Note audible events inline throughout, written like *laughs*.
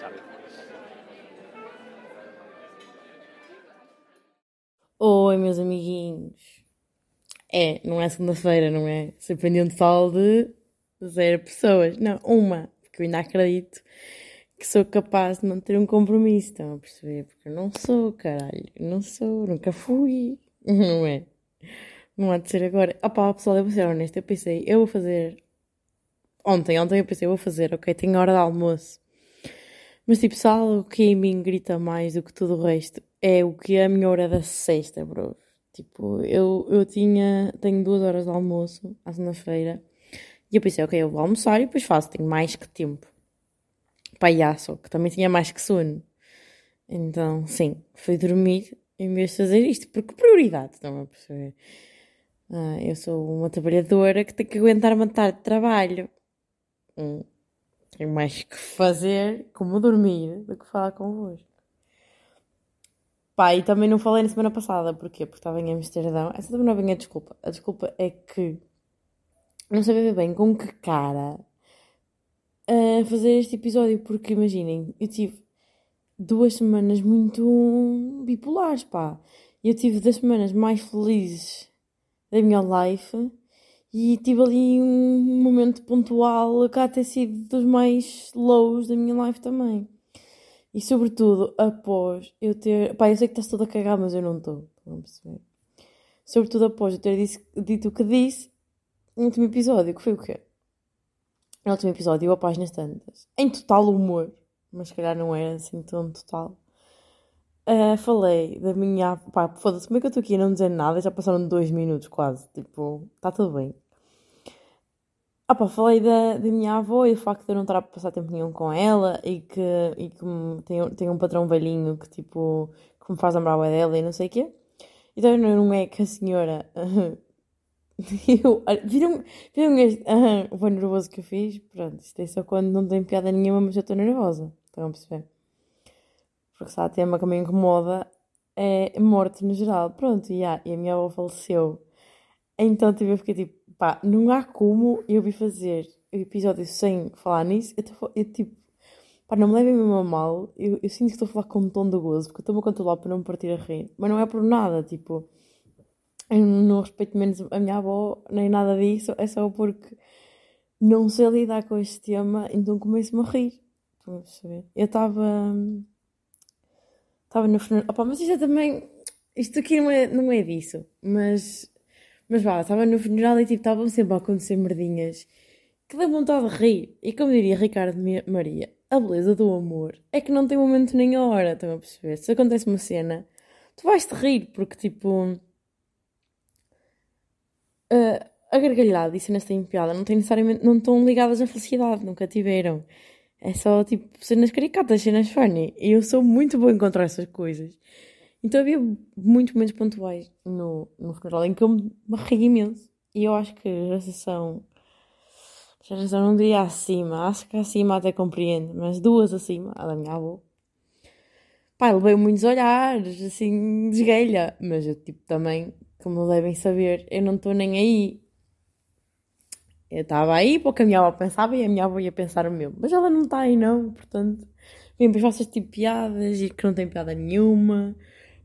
Sabe? Oi, meus amiguinhos. É, não é segunda-feira, não é? Surpreendente falo de zero pessoas. Não, uma. Porque eu ainda acredito que sou capaz de não ter um compromisso. Estão a perceber? Porque eu não sou, caralho. Eu não sou, nunca fui. *laughs* Não é? Não há de ser agora. Opá, pessoal, eu vou ser honesta. Eu pensei, eu vou fazer. Ontem, ontem eu pensei, vou fazer, ok, tenho hora de almoço. Mas tipo, há algo que em mim grita mais do que tudo o resto, é o que é a minha hora da sexta, bro. Tipo, eu, eu tinha, tenho duas horas de almoço à segunda-feira. E eu pensei, ok, eu vou almoçar e depois faço, tenho mais que tempo. Só que também tinha mais que sono. Então, sim, fui dormir em vez de fazer isto, porque prioridade, estão a perceber? Ah, eu sou uma trabalhadora que tem que aguentar uma tarde de trabalho. Hum. Tenho mais que fazer, como dormir, do que falar convosco. Pá, e também não falei na semana passada, porquê? Porque estava em Amsterdão. Essa também não é a desculpa. A desculpa é que não sabia bem com que cara a fazer este episódio, porque imaginem, eu tive duas semanas muito bipolares, pá. Eu tive das semanas mais felizes da minha life e tive ali um momento pontual que há ter sido dos mais lows da minha life também. E sobretudo após eu ter. Pá, eu sei que estás toda a cagar, mas eu não estou. A perceber? Sobretudo após eu ter disse- dito o que disse no último episódio, que foi o quê? No último episódio, a páginas tantas. Em total humor, mas se calhar não era assim tão total. Ah, falei da minha. Pá, foda-se, como é que eu estou aqui a não dizer nada? Já passaram dois minutos quase. Tipo, está tudo bem. Pá, falei da, da minha avó e do facto de eu não estar a passar tempo nenhum com ela e que, e que tem, tem um patrão velhinho que tipo que me faz lembrar a dela e não sei o quê. Então não é que a senhora *laughs* eu, viram, viram este aham, *laughs* o nervoso que eu fiz? Pronto, isto é só quando não tem piada nenhuma, mas eu estou nervosa. Estão a perceber? Porque se há tema que me incomoda é morte no geral. Pronto, e, há, e a minha avó faleceu. Então tipo, eu fiquei tipo, pá, não há como eu vir fazer episódio sem falar nisso. Eu, tô- eu tipo, pá, não me levem mesmo a mal. Eu, eu sinto que estou a falar com um tom de gozo, porque eu estou-me a controlar para não me partir a rir. Mas não é por nada, tipo, eu não respeito menos a minha avó, nem nada disso. É só porque não sei lidar com este tema, então começo-me a rir. Estão a? Eu estava. Estava no funeral. Opa, mas isto é também. Isto aqui não é, não é disso. Mas. Mas vá, estava no funeral e tipo, estavam sempre a acontecer merdinhas que dá vontade de rir. E como diria Ricardo Maria, a beleza do amor é que não tem momento nem hora. Estão a perceber? Se acontece uma cena, tu vais-te rir, porque tipo. a- a gargalhada e cenas têm piada não têm necessariamente. não estão ligadas à felicidade, nunca tiveram. É só tipo cenas caricatas, cenas funny. E eu sou muito boa em encontrar essas coisas. Então havia muitos momentos pontuais no, no funeral em que eu me ri imenso. E eu acho que a geração. a geração não diria acima, acho que acima até compreende, mas duas acima, a da minha avó. Pá, levei muitos olhares, assim, de esguelha. Mas eu, tipo, também, como devem saber, eu não estou nem aí. Eu estava aí porque a minha avó pensava e a minha avó ia pensar o mesmo. Mas ela não está aí, não, portanto. Vem depois faço tipo piadas e que não tem piada nenhuma.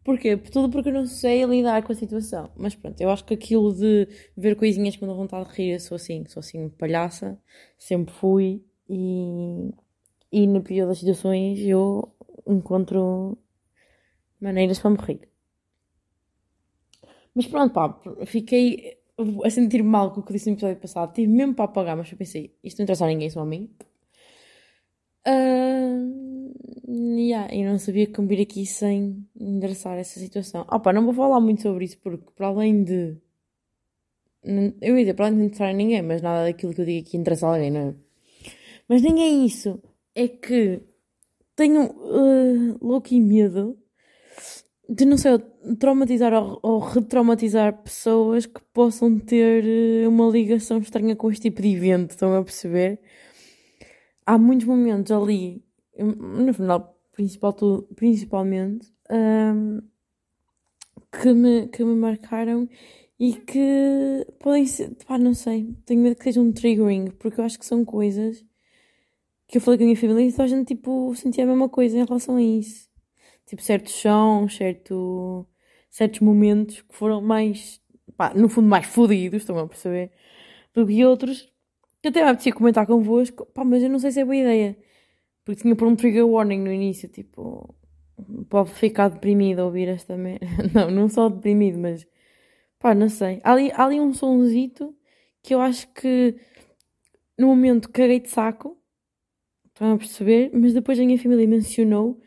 Porquê? Tudo porque eu não sei lidar com a situação. Mas pronto, eu acho que aquilo de ver coisinhas dão vontade de rir, eu sou assim, sou assim palhaça, sempre fui e, e na pior das situações eu encontro maneiras para me rir. Mas pronto, pá, fiquei a sentir mal com o que disse no episódio passado. Tive mesmo para apagar, mas eu pensei, isto não interessa a ninguém, só a mim. Ah, yeah, eu não sabia como vir aqui sem endereçar essa situação. Pá, não vou falar muito sobre isso porque para além de... Eu ia dizer, para além de interessar a ninguém, mas nada daquilo que eu digo aqui interessa a alguém, não é? Mas nem é isso. É que tenho uh, louco e medo de, não sei, traumatizar ou, ou retraumatizar pessoas que possam ter eh, uma ligação estranha com este tipo de evento, estão a perceber? Há muitos momentos ali, no final, principal, principalmente, hum, que, me, que me marcaram e que podem ser, pá, não sei, tenho medo que sejam um triggering, porque eu acho que são coisas que eu falei com a minha família e toda a gente, tipo, sentia a mesma coisa em relação a isso. Tipo, certos sons, certo, certos momentos que foram mais, pá, no fundo, mais fodidos, estão a perceber? Do que outros que até me apetecia comentar convosco, pá, mas eu não sei se é boa ideia. Porque tinha por um trigger warning no início, tipo, pode ficar deprimido a ouvir esta merda. *laughs* Não, não só deprimido, mas Pá, não sei. Há ali, há ali um sonzito que eu acho que no momento caguei de saco. Estão a perceber? Mas depois a minha família mencionou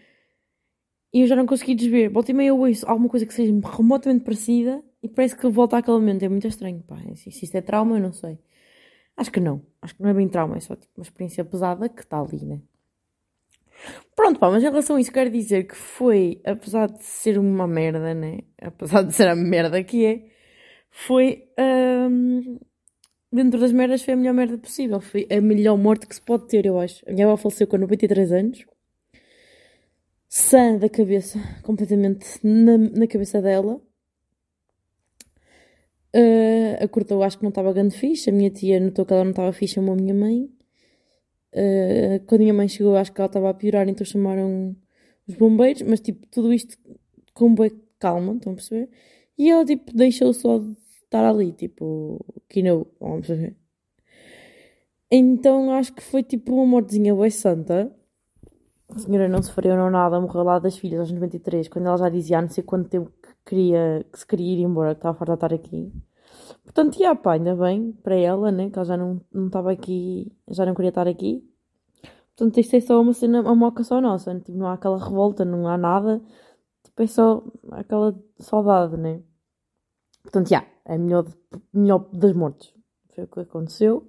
e eu já não consegui desver. Volta e meia eu ouço alguma coisa que seja remotamente parecida e parece que volta àquele momento. É muito estranho. Pá, se isto é trauma, eu não sei. Acho que não. Acho que não é bem trauma, é só tipo, uma experiência pesada que está ali, né? Pronto, pá, mas em relação a isso, quero dizer que foi, apesar de ser uma merda, né? Apesar de ser a merda que é, foi. hum, dentro das merdas, foi a melhor merda possível. Foi a melhor morte que se pode ter, eu acho. A minha avó faleceu com 93 anos, sã da cabeça, completamente na, na cabeça dela. Uh, acordou, acho que não estava grande fixe. A minha tia notou que ela não estava fixe, chamou a minha mãe. Uh, quando a minha mãe chegou, acho que ela estava a piorar, então chamaram os bombeiros. Mas, tipo, tudo isto com boa calma, estão a perceber? E ela, tipo, deixou só de estar ali, tipo, que não, vamos ver. Então acho que foi tipo uma mortezinha bem santa. A senhora não sofreu não nada, morreu lá das filhas aos 93, quando ela já dizia há não sei quanto tempo que, queria, que se queria ir embora, que estava farta de estar aqui. Portanto, ia, pá, ainda bem para ela, né? Que ela já não, estava aqui, já não queria estar aqui. Portanto, isto é só uma cena, uma moca só nossa, né? tipo, não há aquela revolta, não há nada. Tipo, é só aquela saudade, né? Portanto, já, é melhor, melhor das mortes. Foi o que aconteceu.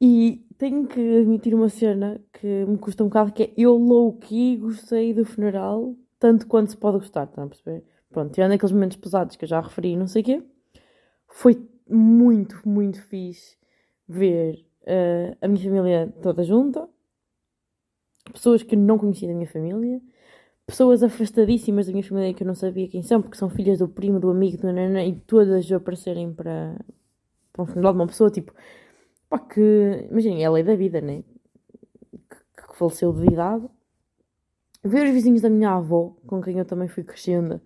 E tenho que admitir uma cena que me custa um bocado, que é eu low-key gostei do funeral, tanto quanto se pode gostar, estão a perceber? Pronto, tirando aqueles momentos pesados que eu já referi não sei o quê, foi muito, muito fixe ver uh, a minha família toda junta, pessoas que não conhecia da minha família, pessoas afastadíssimas da minha família que eu não sabia quem são, porque são filhas do primo, do amigo, do nanana, e todas aparecerem para, para um funeral de uma pessoa, tipo, pá, que, imaginem, é a lei da vida, né? Que, que faleceu de idade. Ver os vizinhos da minha avó, com quem eu também fui crescendo,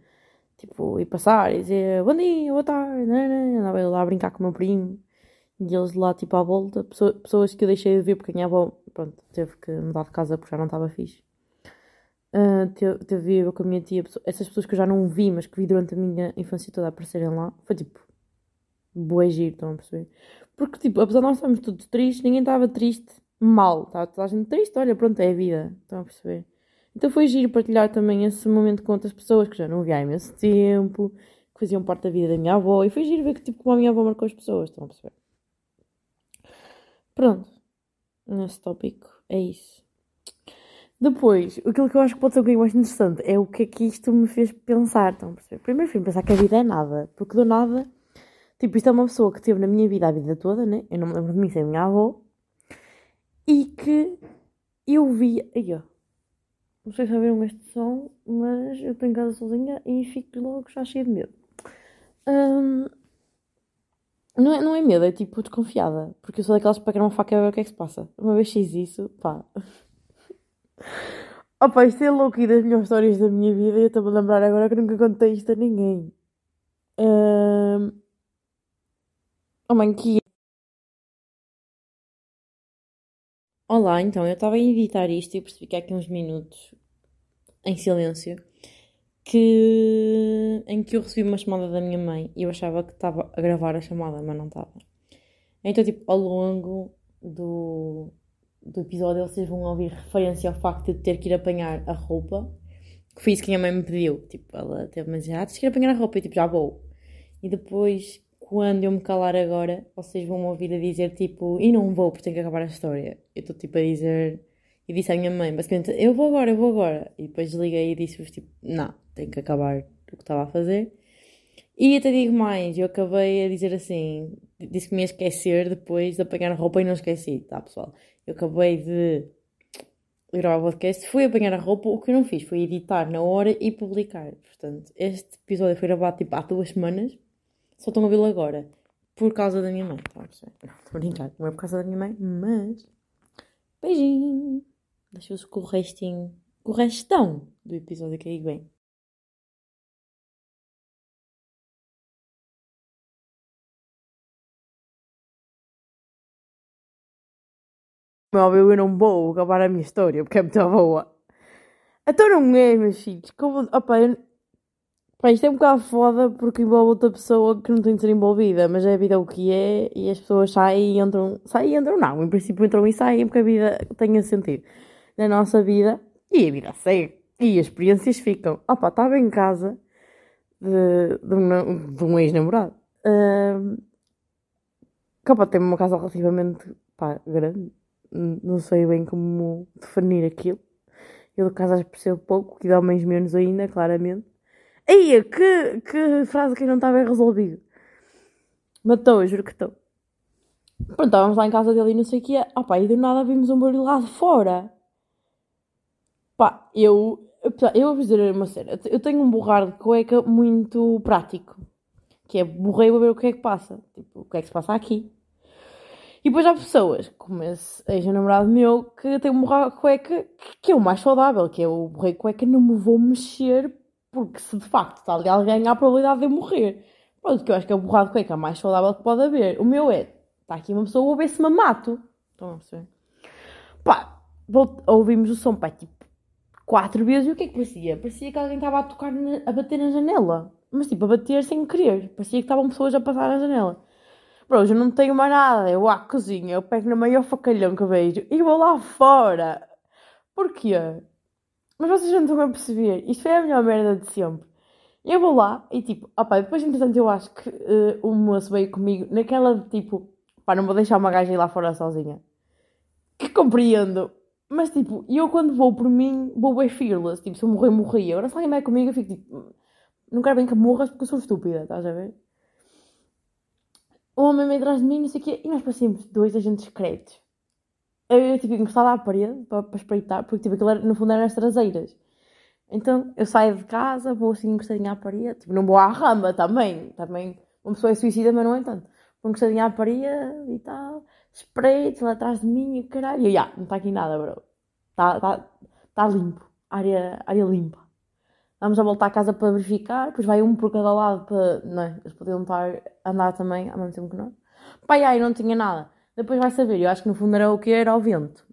tipo, e passar e dizer bom dia, boa tarde, nanana, andava lá a brincar com o meu primo, e eles lá, tipo, à volta, pessoas que eu deixei de ver porque a minha avó, pronto, teve que mudar de casa porque já não estava fixe. Uh, teve, teve eu com a minha tia, essas pessoas que eu já não vi, mas que vi durante a minha infância toda aparecerem lá, foi tipo, boa giro, estão a perceber? Porque, tipo, apesar de nós estarmos todos tristes, ninguém estava triste mal, estava toda a gente triste, olha, pronto, é a vida, estão a perceber? Então foi giro partilhar também esse momento com outras pessoas que já não vi há imenso tempo, que faziam parte da vida da minha avó, e foi giro ver que, tipo, como a minha avó marcou as pessoas, estão a perceber? Pronto, nesse tópico é isso. Depois, aquilo que eu acho que pode ser um bocadinho mais interessante é o que é que isto me fez pensar. Então, primeiro fui pensar que a vida é nada, porque do nada, tipo, isto é uma pessoa que teve na minha vida a vida toda, né? Eu não me lembro de mim sem a minha avó, e que eu vi. Aí, ó. Sei se ouviram este som, mas eu estou em casa sozinha e fico logo já cheia de medo. Hum, não, é, não é medo, é tipo desconfiada, porque eu sou daquelas que pegam uma faca e ver o que é que se passa. Uma vez fiz isso, pá. *laughs* Opa, isto é louco e das melhores histórias da minha vida e eu estou-me a lembrar agora que nunca contei isto a ninguém. Um... Oh mãe, que Olá, então, eu estava a editar isto e percebi que há aqui uns minutos em silêncio que... em que eu recebi uma chamada da minha mãe e eu achava que estava a gravar a chamada, mas não estava. Então, tipo, ao longo do, do episódio vocês vão ouvir referência ao facto de ter que ir apanhar a roupa. Que foi isso que a minha mãe me pediu. Tipo, ela teve-me a dizer, ah, tens que ir apanhar a roupa. E tipo, já vou. E depois, quando eu me calar agora, vocês vão me ouvir a dizer, tipo, e não vou porque tenho que acabar a história. Eu estou, tipo, a dizer... E disse à minha mãe, basicamente, eu vou agora, eu vou agora. E depois desliguei e disse-vos, tipo, não, tenho que acabar o que estava a fazer. E até digo mais, eu acabei a dizer assim, disse que me ia esquecer depois de apanhar a roupa e não esqueci, tá pessoal? Eu acabei de gravar o podcast, fui apanhar a roupa, o que eu não fiz foi editar na hora e publicar. Portanto, este episódio foi gravado tipo há duas semanas, só estão a vê-lo agora. Por causa da minha mãe, tá? Não, estou a brincar, não é por causa da minha mãe, mas. Beijinho! Deixa-vos com o restinho, com o restão do episódio que aí vem. Meu óbvio, eu não vou acabar a minha história porque é muito boa. Então não é, meus filhos. Como, opa, eu, pá, isto é um bocado foda porque envolve outra pessoa que não tem de ser envolvida, mas é a vida o que é e as pessoas saem e entram. Saem e entram, não. Em princípio entram e saem porque a vida tenha sentido na nossa vida e a vida segue. E as experiências ficam. Opa, estava em casa de, de um, de um ex-namorado. Uh, opa, tem uma casa relativamente pá, grande não sei bem como definir aquilo. Eu de casas percebo pouco, que de homens menos ainda, claramente. Aí, que, que frase que não está bem resolvido. Matou, juro que estou. Pronto, estávamos lá em casa dele e não sei o que é. Ah pá, e do nada vimos um barulho lá de fora. Pá, eu... Eu vou dizer uma cena. Eu tenho um borrar de cueca muito prático. Que é borrei para ver o que é que passa. Tipo, o que é que se passa aqui. E depois há pessoas, como esse ex-namorado meu, que tem um borrego cueca que é o mais saudável, que é o borrego cueca, não me vou mexer, porque se de facto está ali alguém, há a probabilidade de eu morrer. Pronto, que eu acho que é o borrado de cueca mais saudável que pode haver. O meu é, está aqui uma pessoa, vou ver se me mato. Estão a perceber? Pá, ouvimos o som, pá, tipo, quatro vezes, e o que é que parecia? Parecia que alguém estava a tocar, na, a bater na janela. Mas tipo, a bater sem querer. Parecia que estavam pessoas a passar na janela. Bro, eu não tenho mais nada. Eu à cozinha, eu pego na maior facalhão que vejo e vou lá fora. Porquê? Mas vocês não estão a perceber. Isto é a melhor merda de sempre. Eu vou lá e tipo, opa, depois entretanto eu acho que uh, o moço veio comigo naquela de tipo, pá, não vou deixar uma gaja ir lá fora sozinha. Que compreendo. Mas tipo, eu quando vou por mim, vou bem fearless. Tipo, se eu morrer, morri. Agora se alguém vai comigo, eu fico tipo, não quero bem que morras porque eu sou estúpida, estás a ver? o homem meio atrás de mim, não sei o quê, e nós parecíamos dois agentes secretos. Eu, tipo, encostada à parede para, para espreitar, porque tipo, aquilo era, no fundo eram as traseiras. Então eu saio de casa, vou assim encostadinha à parede, tipo, não vou à rama também, também uma pessoa é suicida, mas não é tanto. Vou encostadinha à parede e tal, espreito lá atrás de mim e caralho, e já, não está aqui nada, bro. Está tá, tá limpo, área, área limpa. Vamos a voltar à casa para verificar, depois vai um por cada lado para. Não é? Eles podiam estar a andar também ao mesmo tempo que nós. Pai, ai, não tinha nada. Depois vai saber, eu acho que no fundo era o que era o vento.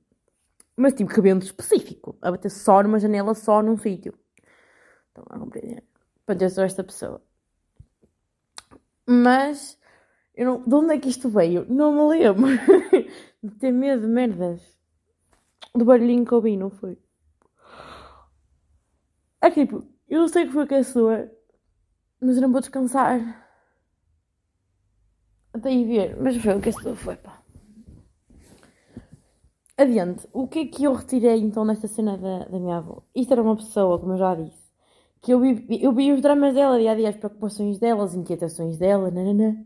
Mas tipo que vento específico, a bater só numa janela, só num sítio. Estão a compreender? Pronto, eu sou esta pessoa. Mas, eu não, de onde é que isto veio? Não me lembro. *laughs* de ter medo de merdas. Do barulhinho que ouvi, não foi? É tipo, eu sei que foi aquecedor, mas eu não vou descansar. Até ir ver, mas foi o aquecedor, foi pá. Adiante, o que é que eu retirei então desta cena da, da minha avó? Isto era uma pessoa, como eu já disse, que eu vi, eu vi os dramas dela dia a dia, as preocupações dela, as inquietações dela, nanana,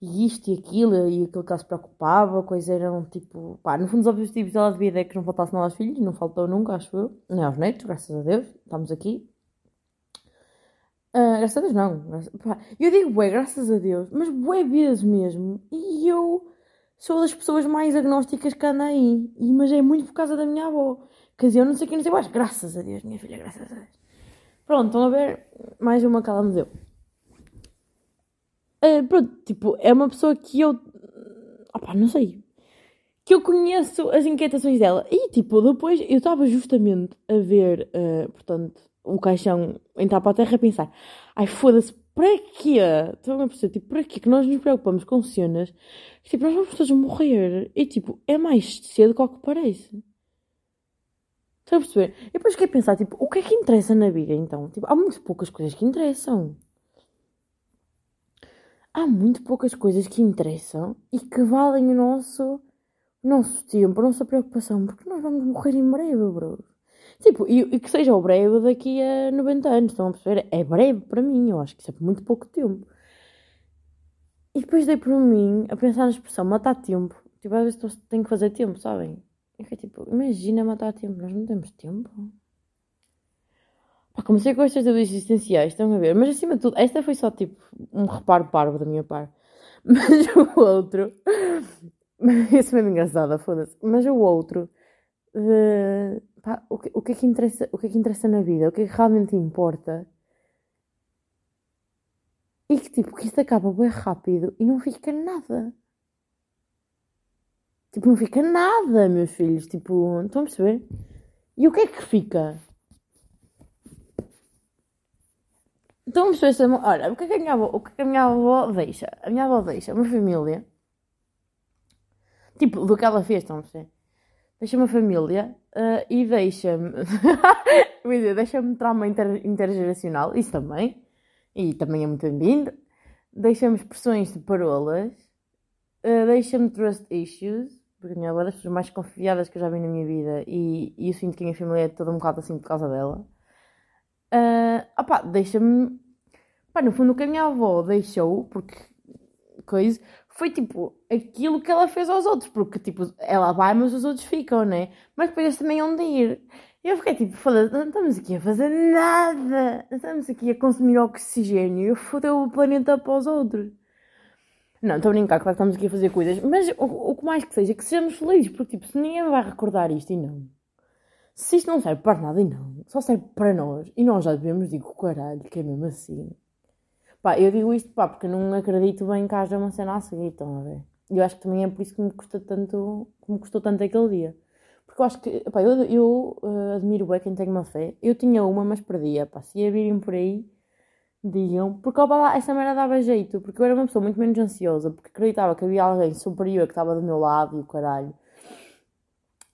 e isto e aquilo, e aquilo que ela se preocupava, coisas eram tipo, pá, no fundo os objetivos dela de vida é que não faltasse nada aos filhos, não faltou nunca, acho eu, nem aos netos, graças a Deus, estamos aqui, Uh, graças a Deus não. Eu digo bué, graças a Deus, mas bué vezes mesmo. E eu sou das pessoas mais agnósticas que anda aí. E, mas é muito por causa da minha avó. Quer dizer, eu não sei quem não sei mais. Graças a Deus, minha filha, graças a Deus. Pronto, estão a ver? Mais uma que ela me deu. Uh, pronto, tipo, é uma pessoa que eu. Opá, não sei. Que eu conheço as inquietações dela. E, tipo, depois eu estava justamente a ver, uh, portanto o caixão entrar para a terra e pensar: ai foda-se, para quê? Estão a perceber? Tipo, para quê que nós nos preocupamos com cenas? Tipo, nós vamos todos morrer. E tipo, é mais cedo do que parece. Estão a perceber? E depois quer pensar, tipo, o que é que interessa na vida então? Tipo, há muito poucas coisas que interessam. Há muito poucas coisas que interessam e que valem o nosso, nosso tempo, a nossa preocupação, porque nós vamos morrer em breve, bro. Tipo, e, e, que seja o breve daqui a 90 anos, estão a perceber? É breve para mim, eu acho que isso é muito pouco tempo. E depois dei por mim a pensar na expressão matar tempo. Tipo, às vezes tenho que fazer tempo, sabem? É que tipo, imagina matar tempo, nós não temos tempo. Pá, comecei com estas dúvidas existenciais, estão a ver? Mas acima de tudo, esta foi só tipo um reparo parvo da minha parte. *laughs* Mas o outro. *laughs* Isso é mesmo engraçado, foda-se. Mas o outro. de- pá, o, que, o, que é que interessa, o que é que interessa na vida? O que é que realmente importa? E que tipo, que isto acaba bem rápido e não fica nada. Tipo, não fica nada, meus filhos. Tipo, estão a perceber? E o que é que fica? Estão a perceber? Olha, o que é que a minha avó, o que é que a minha avó deixa? A minha avó deixa uma família. Tipo, do que ela fez, estão a perceber? Deixa uma família ah, e deixa-me. *laughs* Deixa-me trauma inter- intergeracional, isso também. E também é muito bem-vindo. Deixa-me expressões de parolas. ah, deixa-me trust issues, porque a minha avó é das pessoas mais confiadas que eu já vi na minha vida e, e eu sinto que a minha família é toda um bocado assim por causa dela. Ah, opá, deixa-me. Pá, no fundo, o que a minha avó deixou, porque. coisa. Foi tipo aquilo que ela fez aos outros, porque tipo, ela vai, mas os outros ficam, né? Mas depois eles também hão de ir. E eu fiquei tipo, foda-se, não estamos aqui a fazer nada, não estamos aqui a consumir oxigênio e foder o planeta para os outros. Não, estou a brincar, claro que estamos aqui a fazer coisas, mas o, o que mais que seja, que sejamos felizes, porque tipo, se ninguém vai recordar isto e não. Se isto não serve para nada e não, só serve para nós, e nós já devemos, digo, caralho, que é mesmo assim. Pá, eu digo isto, pá, porque não acredito bem que haja uma cena a seguir, estão a ver? E eu acho que também é por isso que me custou tanto, que me custou tanto aquele dia. Porque eu acho que, pá, eu, eu eh, admiro bem quem tem uma fé. Eu tinha uma, mas perdia, pá, se ia virem por aí, digam. Porque, pá, lá, essa merda dava jeito, porque eu era uma pessoa muito menos ansiosa, porque acreditava que havia alguém superior que estava do meu lado e o caralho.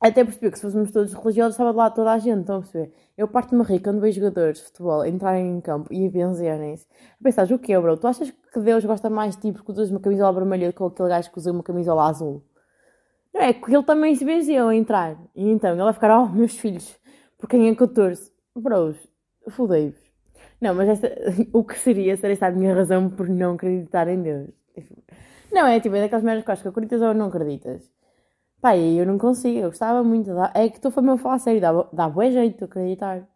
Até percebi que se fôssemos todos religiosos, estava de lá toda a gente, estão a perceber? Eu parto-me rir quando vejo jogadores de futebol entrarem em campo e benzerem-se. A pensar, o que é, bro? Tu achas que Deus gosta mais de ti porque usas uma camisola vermelha do que aquele gajo que usa uma camisola azul? Não é, que ele também se benzeu a entrar. E então ele vai ficar, oh, meus filhos, por quem é que eu torço? Bros, fodei-vos. Não, mas esta, *laughs* o que seria ser esta a minha razão por não acreditar em Deus? Não, é tipo, é daquelas merdas que acho que acreditas ou não acreditas. Pá, eu não consigo, eu gostava muito. É que estou a falar sério, dá, dá bué jeito de acreditar.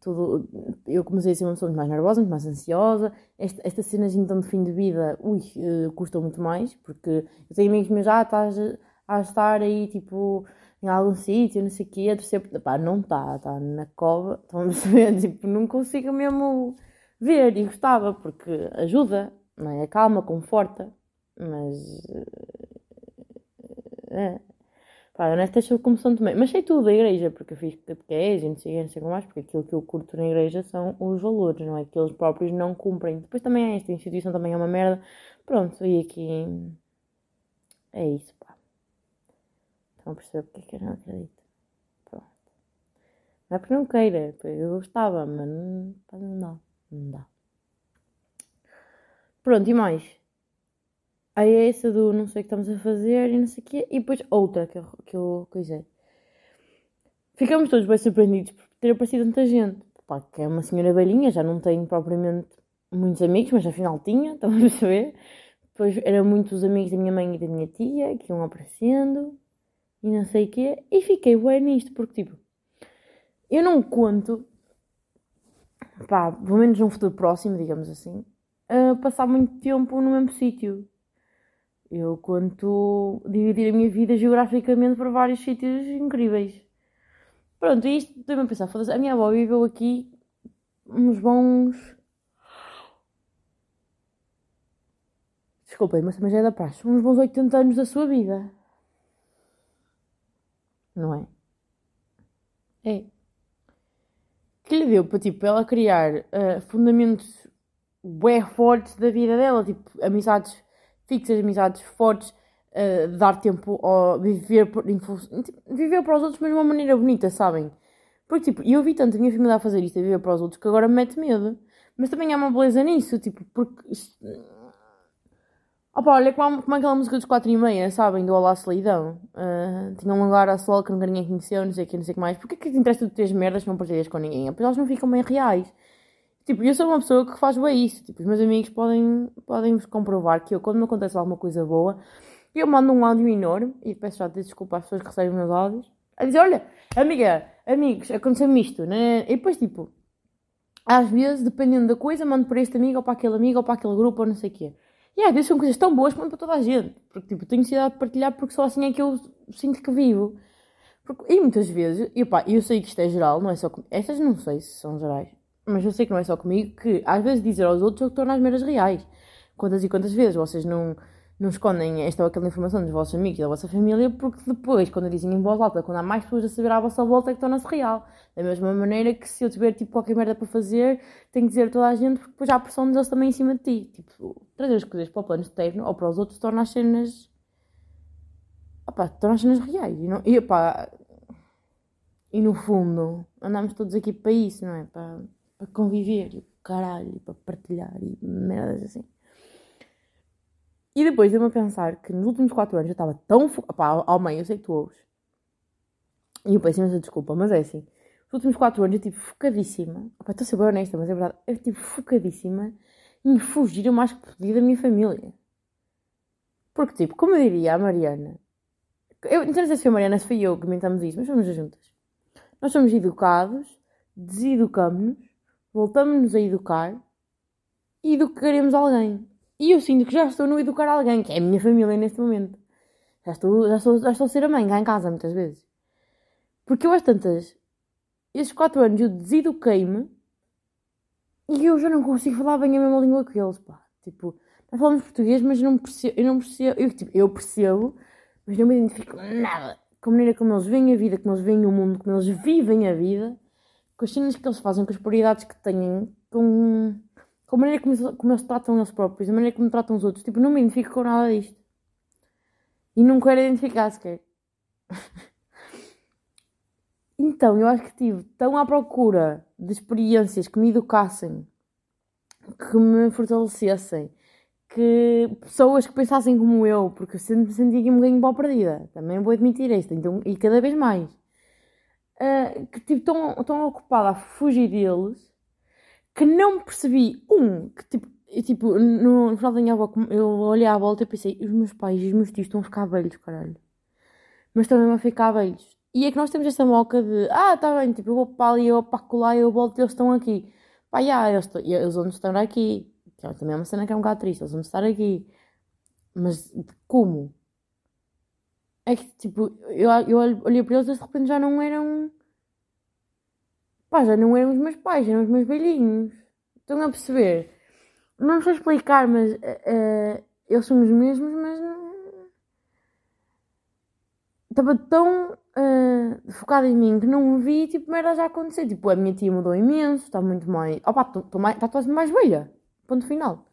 Tudo, eu comecei a ser uma pessoa muito mais nervosa, muito mais ansiosa. Esta, esta cena assim tão de fim de vida, ui, eh, custou muito mais, porque eu tenho amigos meus, já estás a estar aí, tipo, em algum sítio, não sei o quê, a por- Pá, não está, está na cova, *laughs* estão a perceber? Tipo, não consigo mesmo ver e gostava, porque ajuda, não é? Calma, conforta, mas é. Pá, sou como São Tomé. Mas sei tudo da igreja, porque eu fiz catequese não sei, não sei o que mais, porque aquilo que eu curto na igreja são os valores, não é? Que eles próprios não cumprem. Depois também é esta instituição, também é uma merda. Pronto, e aqui é isso, pá. Estão a perceber porque é que eu não acredito. Pronto. Não é porque não queira, porque eu gostava, mas não, não dá. Não dá. Pronto, e mais? Aí é essa do não sei o que estamos a fazer e não sei o quê. E depois outra que eu, que eu coisei. Ficamos todos bem surpreendidos por ter aparecido tanta gente. Pá, que é uma senhora velhinha, já não tenho propriamente muitos amigos, mas afinal tinha, *laughs* estão a perceber? Depois eram muitos amigos da minha mãe e da minha tia que iam aparecendo e não sei o quê. E fiquei bem nisto, porque tipo, eu não conto, pá, pelo menos num futuro próximo, digamos assim, a passar muito tempo no mesmo sítio. Eu conto dividir a minha vida geograficamente para vários sítios incríveis. Pronto, e isto também a pensar, foda-se, a minha avó viveu aqui uns bons. Desculpem, mas também já é da praxe. Uns bons 80 anos da sua vida. Não é? É. Que lhe deu para, tipo, ela criar ah, fundamentos bué fortes da vida dela, tipo, amizades fixas, amizades fortes, uh, dar tempo a viver, por, tipo, viver para os outros, mas de uma maneira bonita, sabem? Porque, tipo, eu vi tanto a minha família a fazer isto, a viver para os outros, que agora me mete medo. Mas também há uma beleza nisso, tipo, porque... isto- Opa, olha como, como aquela música dos 4 e meia, sabem? Do Olá Solidão. Uh, tinha um lugar a sol que nunca ninguém conheceu, não sei o que, não sei o que mais. Porquê que te interessa tu teres merdas que não partilhas com ninguém? Porque elas não ficam bem reais. Tipo, eu sou uma pessoa que faz bem isso. Tipo, os meus amigos podem, podem comprovar que eu, quando me acontece alguma coisa boa, eu mando um áudio enorme e peço já desculpa às pessoas que recebem meus áudios. A dizer, olha, amiga, amigos, aconteceu-me isto, né? E depois, tipo, às vezes, dependendo da coisa, mando para este amigo ou para aquele amigo ou para aquele grupo ou não sei o quê. E às vezes são coisas tão boas que mando para toda a gente. Porque, tipo, tenho necessidade de partilhar porque só assim é que eu sinto que vivo. Porque, e muitas vezes, e pá, eu sei que isto é geral, não é só. Estas não sei se são gerais. Mas eu sei que não é só comigo, que às vezes dizer aos outros é o que torna as meras reais. Quantas e quantas vezes vocês não, não escondem esta ou aquela informação dos vossos amigos e da vossa família, porque depois, quando dizem em voz alta, quando há mais pessoas a saber à vossa volta, é que torna-se real. Da mesma maneira que se eu tiver tipo qualquer merda para fazer, tenho que dizer a toda a gente, porque depois há a pressão deles também em cima de ti. Tipo, trazer as coisas para o plano externo ou para os outros torna as cenas. Opá, torna as cenas reais. E, não, e, e no fundo, andamos todos aqui para isso, não é? Para, para conviver, e caralho, para partilhar e merdas assim. E depois deu-me a pensar que nos últimos 4 anos eu estava tão focada. Ao meio, eu sei que tu ouves. E eu peço imensa desculpa, mas é assim. Nos últimos 4 anos eu estive focadíssima. Opa, estou a ser bem honesta, mas é verdade. Eu estive focadíssima em fugir o mais que podia da minha família. Porque, tipo, como eu diria a Mariana. Eu não sei se foi a Mariana, se foi eu que comentamos isso, mas fomos juntas. Nós somos educados, deseducamos-nos, voltamos-nos a educar e educaremos alguém. E eu sinto que já estou no educar alguém, que é a minha família neste momento. Já estou, já estou, já estou a ser a mãe cá em casa muitas vezes. Porque eu às tantas, estes 4 anos eu deseduquei-me e eu já não consigo falar bem a mesma língua que eles, pá. Tipo, nós falamos português, mas não percebo, eu não percebo, eu, tipo, eu percebo, mas não me identifico nada com a maneira como eles veem a vida, como eles veem o mundo, como eles vivem a vida, com as cenas que eles fazem, com as prioridades que têm, com, com a maneira como, como eles tratam eles próprios, a maneira como tratam os outros. Tipo, não me identifico com nada disto. E não quero identificar sequer. *laughs* então, eu acho que estive tão à procura de experiências que me educassem, que me fortalecessem, que pessoas que pensassem como eu, porque eu sempre me sentia um bocadinho mal perdida, também vou admitir isto, então, e cada vez mais, uh, que estive tão, tão ocupada a fugir deles, que não percebi, um, que tipo, eu, tipo no, no final da minha avó, eu olhei à volta e pensei, os meus pais e os meus tios estão a ficar velhos, caralho. Mas mesmo a ficar velhos. E é que nós temos esta moca de, ah, tá bem, tipo, eu vou para ali, eu vou para colar, eu volto e eles estão aqui. Pá, já, eles, eles vão estar aqui. Que também é uma cena que é um bocado triste, eles vão estar aqui. Mas como? É que, tipo, eu, eu olhei para eles e de repente já não eram. Pá, já não eram os meus pais, eram os meus velhinhos. Estão a perceber? Não sei explicar, mas. Uh, eles são os mesmos, mas. Estava tão uh, focada em mim que não vi, tipo, merda já acontecer. Tipo, a minha tia mudou imenso, está muito mais. Opa, está quase mais velha. Ponto final.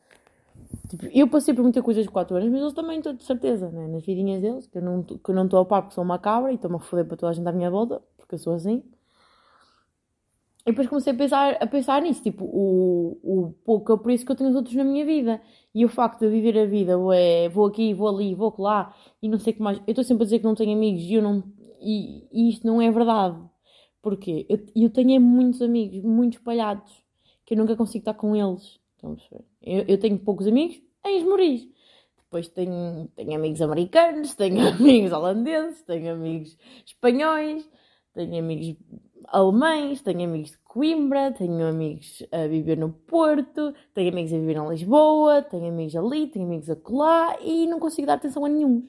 Tipo, eu passei por muita coisa de 4 anos, mas eles também estou de certeza, né? nas vidinhas deles, que eu não que estou a par porque sou uma cabra e estou-me a foder para toda a gente à minha volta, porque eu sou assim. E depois comecei a pensar, a pensar nisso, tipo, o, o pouco, é por isso que eu tenho os outros na minha vida. E o facto de viver a vida, ué, vou aqui, vou ali, vou lá, e não sei o que mais. Eu estou sempre a dizer que não tenho amigos e, eu não, e, e isto não é verdade. Porquê? Eu, eu tenho muitos amigos, muito espalhados, que eu nunca consigo estar com eles. Estão a perceber? Eu, eu tenho poucos amigos em Esmoriz. Depois tenho, tenho amigos americanos, tenho *laughs* amigos holandeses, tenho amigos espanhóis, tenho amigos alemães, tenho amigos de Coimbra, tenho amigos a viver no Porto, tenho amigos a viver em Lisboa, tenho amigos ali, tenho amigos acolá e não consigo dar atenção a nenhum.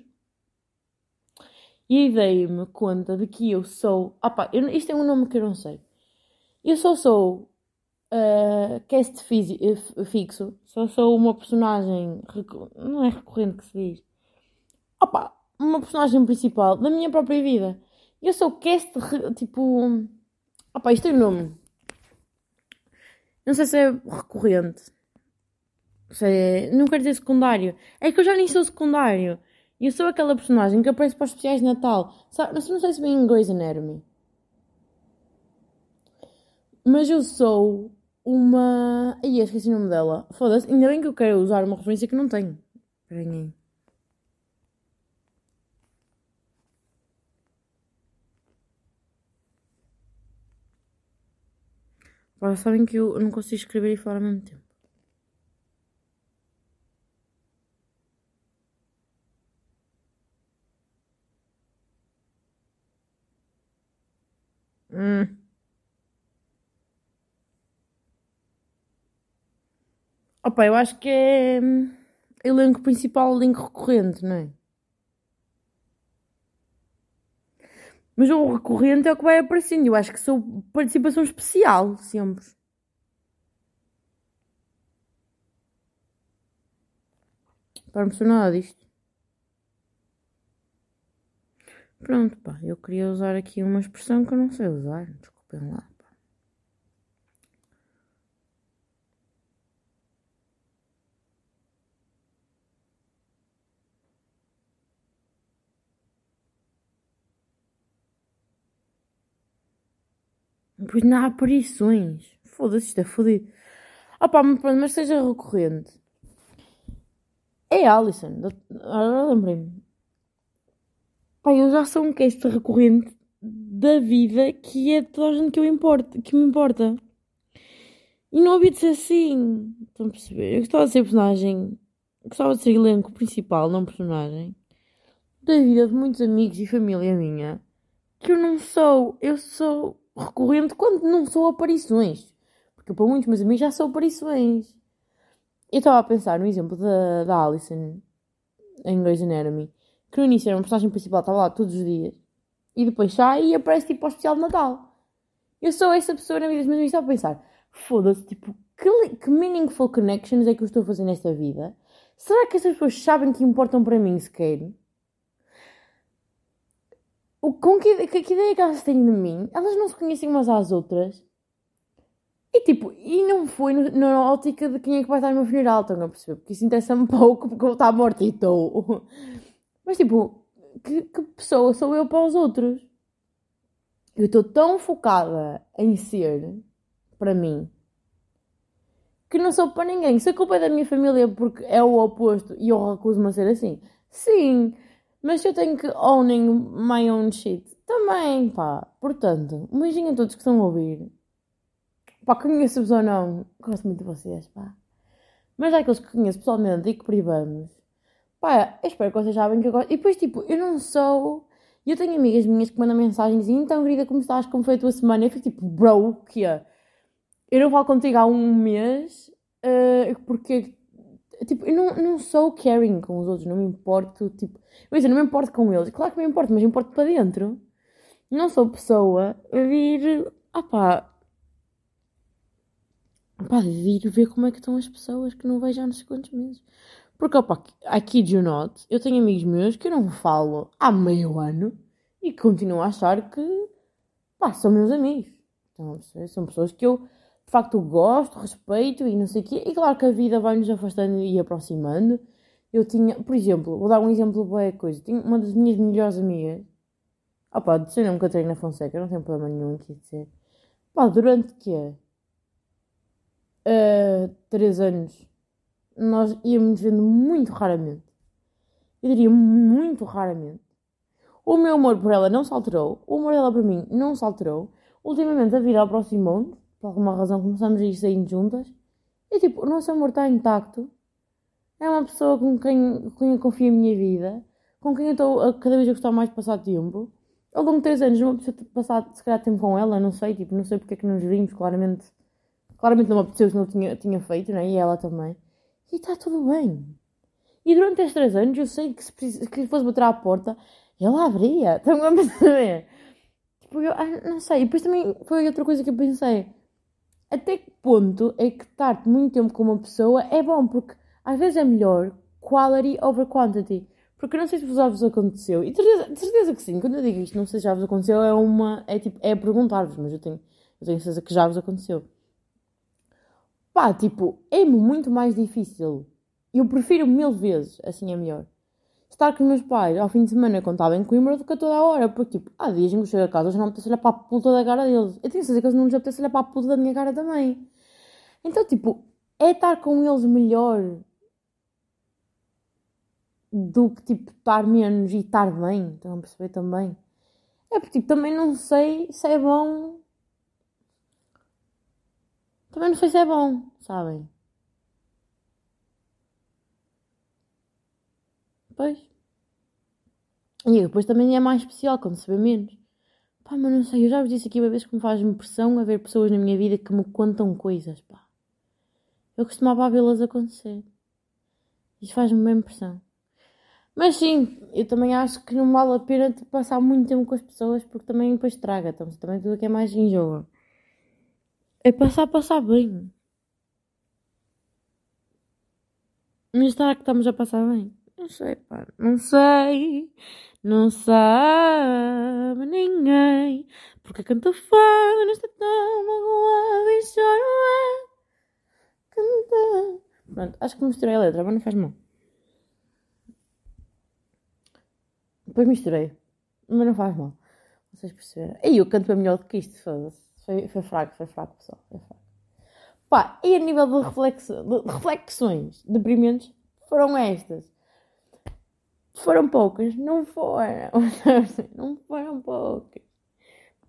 E dei-me conta de que eu sou. Opa, eu, isto é um nome que eu não sei. Eu só sou uh, cast eh, fixo, só sou uma personagem. Não é recorrente que se diz. Opa, uma personagem principal da minha própria vida. Eu sou cast, tipo. Opa, isto tem um nome. Não sei se é recorrente. Se é... Não quero dizer secundário. É que eu já nem sou secundário. Eu sou aquela personagem que aparece para os especiais de Natal. Sabe? Não sei se bem em Grey's Anatomy. Mas eu sou uma. Ai, esqueci o nome dela. Foda-se, ainda bem que eu quero usar uma referência que não tenho. Esperem aí. Agora sabem que eu não consigo escrever e falar ao mesmo tempo. Hum. Opa, eu acho que é hum, elenco principal, elenco recorrente, não é? Mas o recorrente é o que vai aparecendo. Eu acho que sou participação especial, sempre. Para não perceber nada disto. Pronto, pá. Eu queria usar aqui uma expressão que eu não sei usar. Desculpem lá. Pois não há aparições. Foda-se, isto é fodido. Ah pá, mas, mas seja recorrente. É Alison. Agora lembrei-me. Pá, eu já sou um cast recorrente da vida que é de toda a gente que, eu importo, que me importa. E não havia de ser assim. Estão a perceber? Eu gostava de ser personagem. Gostava de ser elenco principal, não personagem. Da vida de muitos amigos e família minha. Que eu não sou. Eu sou recorrente quando não sou aparições. Porque para muitos meus amigos já sou aparições. Eu estava a pensar no exemplo da, da Alison em Grey's Anatomy. Que no início era uma personagem principal, estava lá todos os dias. E depois sai e aparece tipo ao especial de Natal. Eu sou essa pessoa na vida dos meus amigos. Estava a pensar, foda-se, tipo, que, que meaningful connections é que eu estou a fazer nesta vida? Será que essas pessoas sabem que importam para mim sequer? O, com que, que, que ideia que elas têm de mim? Elas não se conhecem umas às outras. E tipo, e não foi no- na ótica de quem é que vai estar no meu funeral, estão a perceber? Porque isso interessa-me *laughs* pouco, porque eu estar morta e estou. *laughs* Mas tipo, que, que pessoa sou eu para os outros? Eu estou tão focada em ser, para mim, que não sou para ninguém. Se a culpa é da minha família porque é o oposto e eu recuso-me a ser assim, sim. Mas se eu tenho que owning my own shit, também, pá. Portanto, um beijinho a todos que estão a ouvir. Pá, conheço-vos ou não, gosto muito de vocês, pá. Mas aqueles que conheço pessoalmente e que privamos. Pá, eu espero que vocês sabem que eu gosto. E depois, tipo, eu não sou. Eu tenho amigas minhas que mandam mensagens e então, querida, como estás? Como foi a tua semana? Eu fico tipo, bro, que é? Eu não falo contigo há um mês eh, porque, tipo, eu não, não sou caring com os outros, não me importo, tipo, eu ia dizer, não me importo com eles. Claro que me importo, mas me importo para dentro. Não sou pessoa a vir, ah pá, pá, vir ver como é que estão as pessoas que não vejo há não sei quantos meses. Porque, opa, I kid you not, eu tenho amigos meus que eu não falo há meio ano e continuo a achar que, pá, são meus amigos. Então, são pessoas que eu, de facto, gosto, respeito e não sei o quê. E claro que a vida vai nos afastando e aproximando. Eu tinha, por exemplo, vou dar um exemplo boa coisa. Tinha uma das minhas melhores amigas, opá, de ser mesmo Catarina Fonseca, não tenho problema nenhum aqui dizer. Pá, durante que é? Uh, três anos nós íamos vendo muito raramente. Eu diria muito raramente. O meu amor por ela não se alterou. O amor dela por mim não se alterou. Ultimamente a vida aproximou-nos. Por alguma razão começamos a ir saindo juntas. E tipo, o nosso amor está intacto. É uma pessoa com quem, com quem eu confio a minha vida. Com quem eu estou a cada vez a gostar mais de passar tempo. Ao longo de três anos não apeteceu passar se calhar tempo com ela. Não sei, tipo, não sei porque é que nos vimos. Claramente, claramente não me apeteceu se não tinha, tinha feito, né? E ela também. E está tudo bem. E durante estes três anos eu sei que se, precis- que fosse bater à porta, ele abria. Estão a perceber? Tipo, eu ah, não sei. E depois também foi outra coisa que eu pensei. Até que ponto é que estar muito tempo com uma pessoa é bom? Porque às vezes é melhor quality over quantity. Porque eu não sei se já vos aconteceu. E de certeza, de certeza que sim. Quando eu digo isto, não sei se já vos aconteceu, é uma. É tipo, é perguntar-vos, mas eu tenho, eu tenho certeza que já vos aconteceu. Pá, tipo, é-me muito mais difícil. Eu prefiro mil vezes, assim é melhor. Estar com os meus pais ao fim de semana quando estava em Coimbra do que a toda a hora. Porque, tipo, há dias em que eu chego a casa já não me apetece olhar para a puta da cara deles. Eu tenho certeza que eles não lhes apetece olhar para a puta da minha cara também. Então, tipo, é estar com eles melhor do que, tipo, estar menos e estar bem. Estão a perceber também? É porque, tipo, também não sei se é bom também não sei se é bom, sabem? Pois. E depois também é mais especial quando se vê menos. Pá, mas não sei, eu já vos disse aqui uma vez que me faz impressão a ver pessoas na minha vida que me contam coisas, pá. eu costumava vê-las acontecer. Isto faz-me bem impressão. Mas sim, eu também acho que não vale a pena passar muito tempo com as pessoas porque também depois traga. Então, também tudo que é mais enjoa. É passar, passar bem. Mas será que estamos a passar bem? Não sei, pá. Não sei. Não sabe ninguém. Porque canta fado nesta tão magoada e é. Canta. Pronto, acho que misturei a letra, mas não faz mal. Depois misturei. Mas não faz mal. Vocês perceberam? E eu canto bem melhor do que isto, foda-se. Foi, foi fraco, foi fraco, pessoal. Foi fraco. Pá, e a nível de, reflexo, de reflexões deprimentes foram estas. Foram poucas, não foram. *laughs* não foram poucas.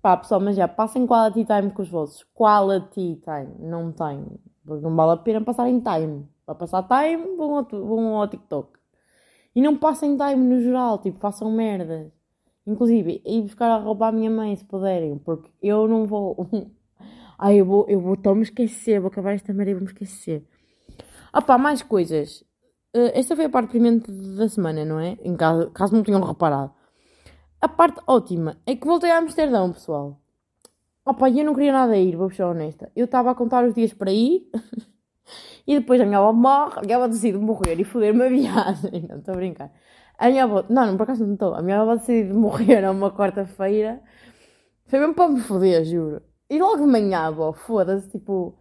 Pá, pessoal, mas já passem quality time com os vossos. Quality time, não time. Porque não vale a pena passar em time. Para passar time, vão ao, vão ao TikTok. E não passem time no geral, tipo, façam merdas. Inclusive, ir buscar a roupa à minha mãe se puderem, porque eu não vou. *laughs* Ai, eu vou, eu vou, estou-me esquecer, vou acabar esta merda e vou-me esquecer. Opá, mais coisas. Uh, esta foi a parte primeiro da semana, não é? Em caso, caso não tenham reparado. A parte ótima é que voltei a Amsterdão, pessoal. Opá, eu não queria nada ir, vou ser honesta. Eu estava a contar os dias para ir *laughs* e depois a minha avó morre, a minha avó decide morrer e foder-me a viagem. *laughs* Não, estou a brincar. A minha avó, não, não, por acaso não estou. A minha avó decide morrer *laughs* a uma quarta-feira. Foi mesmo para me foder, juro. E logo de manhã, avó, foda-se, tipo,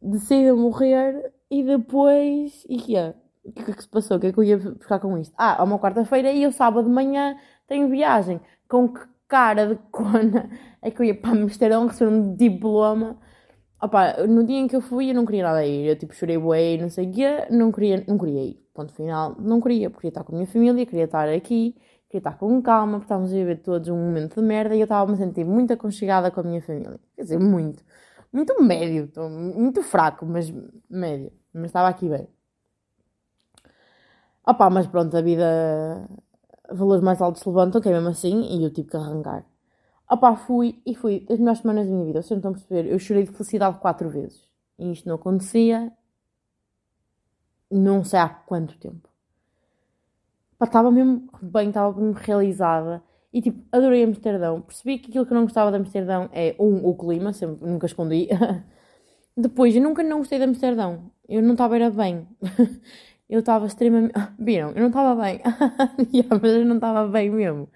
decide morrer e depois. E que é? O que é que se passou? O que é que eu ia buscar com isto? Ah, a uma quarta-feira e eu sábado de manhã tenho viagem. Com que cara de cona é que eu ia para Amsterdão receber um diploma? Opa, no dia em que eu fui eu não queria nada ir. Eu tipo chorei bué não sei o quê. Não queria, não queria ir. Ponto final. Não queria. Queria estar com a minha família, queria estar aqui. Queria estar com calma, porque estávamos a viver todos um momento de merda e eu estava a sentir muito aconchegada com a minha família. Quer dizer, muito. Muito médio. Muito fraco, mas médio. Mas estava aqui bem. Opa, mas pronto, a vida. Valores mais altos levantam, que é mesmo assim, e eu tive que arrancar. Opa, fui e fui as melhores semanas da minha vida. Vocês não estão a perceber? Eu chorei de felicidade quatro vezes. E isto não acontecia. Não sei há quanto tempo. Estava mesmo bem, estava mesmo realizada. E tipo, adorei Amsterdão. Percebi que aquilo que eu não gostava de Amsterdão é, um, o clima, sempre, nunca escondi. *laughs* Depois, eu nunca não gostei de Amsterdão. Eu não estava era bem. *laughs* eu estava extremamente. *laughs* Viram? Eu não estava bem. *laughs* mas eu não estava bem mesmo.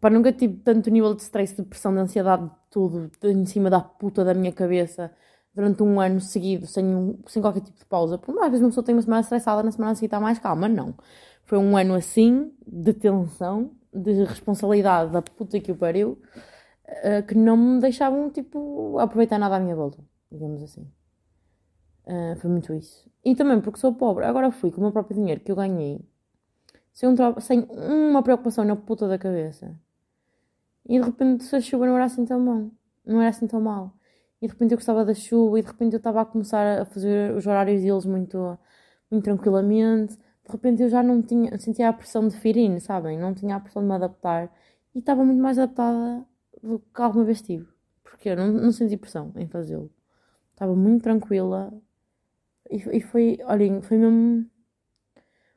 Pá, nunca tive tanto nível de stress, de pressão, de ansiedade, de tudo, em cima da puta da minha cabeça, durante um ano seguido, sem, um, sem qualquer tipo de pausa. Por mais vezes uma pessoa tem uma semana estressada, na semana seguinte está mais calma. Não. Foi um ano assim, de tensão, de responsabilidade da puta que o pariu, uh, que não me deixavam, tipo, aproveitar nada à minha volta, digamos assim. Uh, foi muito isso. E também porque sou pobre. Agora fui com o meu próprio dinheiro que eu ganhei, sem, um sem uma preocupação na puta da cabeça. E de repente a chuva não era assim tão bom. Não era assim tão mal. E de repente eu gostava da chuva e de repente eu estava a começar a fazer os horários deles muito, muito tranquilamente. De repente eu já não tinha, sentia a pressão de Firine, sabem? Não tinha a pressão de me adaptar. E estava muito mais adaptada do que alguma vez tive. Porque eu não, não senti pressão em fazê-lo. Estava muito tranquila. E, e foi, olhem, foi mesmo.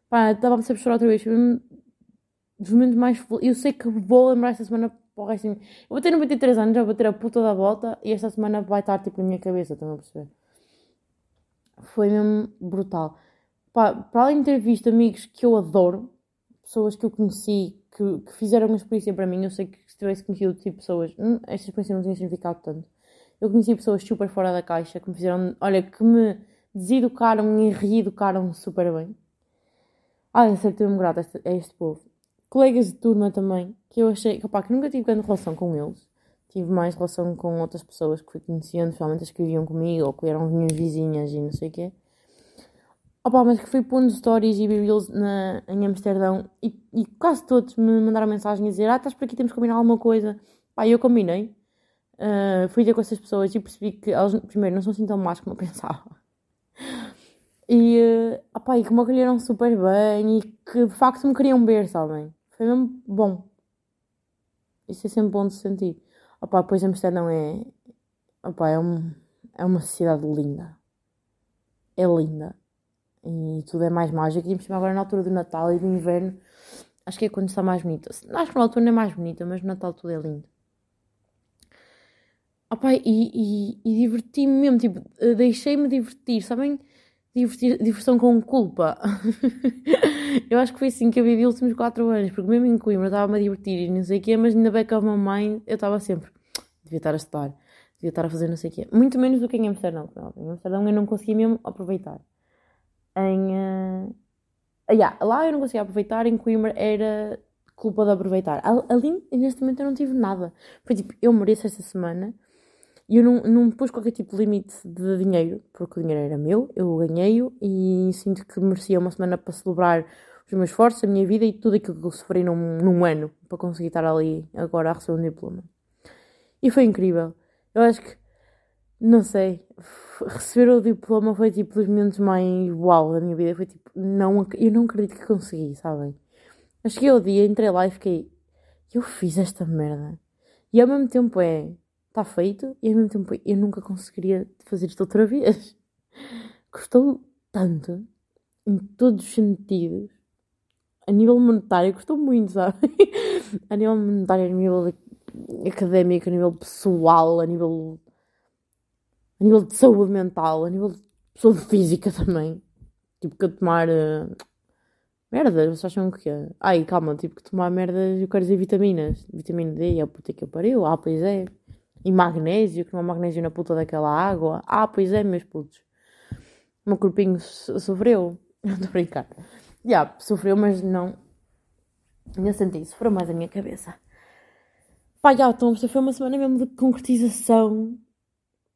Pá, estava a sempre chorar outra vez. Foi mesmo dos momentos mais. Eu sei que vou lembrar esta semana para o resto. Eu vou ter 93 anos, já vou ter a puta da volta e esta semana vai estar tipo na minha cabeça, estão a perceber? Foi mesmo brutal. Pá, para além de ter visto amigos que eu adoro, pessoas que eu conheci, que, que fizeram uma experiência para mim, eu sei que se tivesse conhecido tipo pessoas, hum, esta experiência não tinha significado tanto. Eu conheci pessoas super fora da caixa que me fizeram, olha, que me deseducaram e reeducaram super bem. Ai, eu mesmo grata a este, povo colegas de turma também, que eu achei que, opa, que nunca tive grande relação com eles. Tive mais relação com outras pessoas que fui conhecendo, especialmente as que viviam comigo ou que eram minhas vizinhas e não sei o quê. Opa, mas que fui pondo stories e reels na, em Amsterdão e, e, quase todos me mandaram mensagem a dizer: Ah, estás por aqui, temos que combinar alguma coisa. Pá, eu combinei. Uh, fui ter com essas pessoas e percebi que elas, primeiro, não são assim tão más como eu *laughs* pensava. E, uh, opa, e que me acolheram super bem e que de facto me queriam ver, sabem? Foi mesmo bom. Isso é sempre bom de sentir. Opa, depois Amsterdão é. Opa, é, um, é uma cidade linda. é linda. E tudo é mais mágico. E agora na altura do Natal e do inverno, acho que é quando está mais bonita. Acho que na altura não é mais bonita, mas no Natal tudo é lindo. Opa, e, e, e diverti-me mesmo, tipo, deixei-me divertir, sabem? Divertir, diversão com culpa. *laughs* eu acho que foi assim que eu vivi os últimos 4 anos, porque mesmo em Coimbra estava-me a divertir e não sei o quê, mas na back of my mind eu estava sempre, devia estar a estudar, devia estar a fazer não sei o quê. Muito menos do que em Amsterdão. Em Amsterdão eu não conseguia mesmo aproveitar. Em. Uh... Yeah, lá eu não conseguia aproveitar, em Coimbra era culpa de aproveitar. Ali, neste momento, eu não tive nada. Foi tipo, eu mereço esta semana e eu não, não pus qualquer tipo de limite de dinheiro, porque o dinheiro era meu, eu ganhei-o e sinto que merecia uma semana para celebrar os meus esforços, a minha vida e tudo aquilo que eu sofri num, num ano para conseguir estar ali agora a receber um diploma. E foi incrível. Eu acho que, não sei, receber o diploma foi tipo dos momentos mais uau da minha vida. Foi tipo, não, eu não acredito que consegui, sabem? Eu cheguei ao dia, entrei lá e fiquei, eu fiz esta merda. E ao mesmo tempo é está feito e ao mesmo tempo eu nunca conseguiria fazer isto outra vez. Custou tanto, em todos os sentidos, a nível monetário, custou muito, sabe? *laughs* a nível monetário, a nível académico, a nível pessoal, a nível, a nível de saúde mental, a nível de saúde física também. Tipo, que eu tomar. Uh, merda, vocês acham que é? Ai, calma, tipo que tomar merdas, eu quero dizer vitaminas. Vitamina D, é puta que eu pariu. Ah, pois é. E magnésio, que não há magnésio na puta daquela água. Ah, pois é, meus putos. O meu corpinho sofreu. *laughs* Não estou a brincar. Já, yeah, sofreu, mas não. Ainda senti, sofreu mais a minha cabeça. Pá, já, então, foi uma semana mesmo de concretização.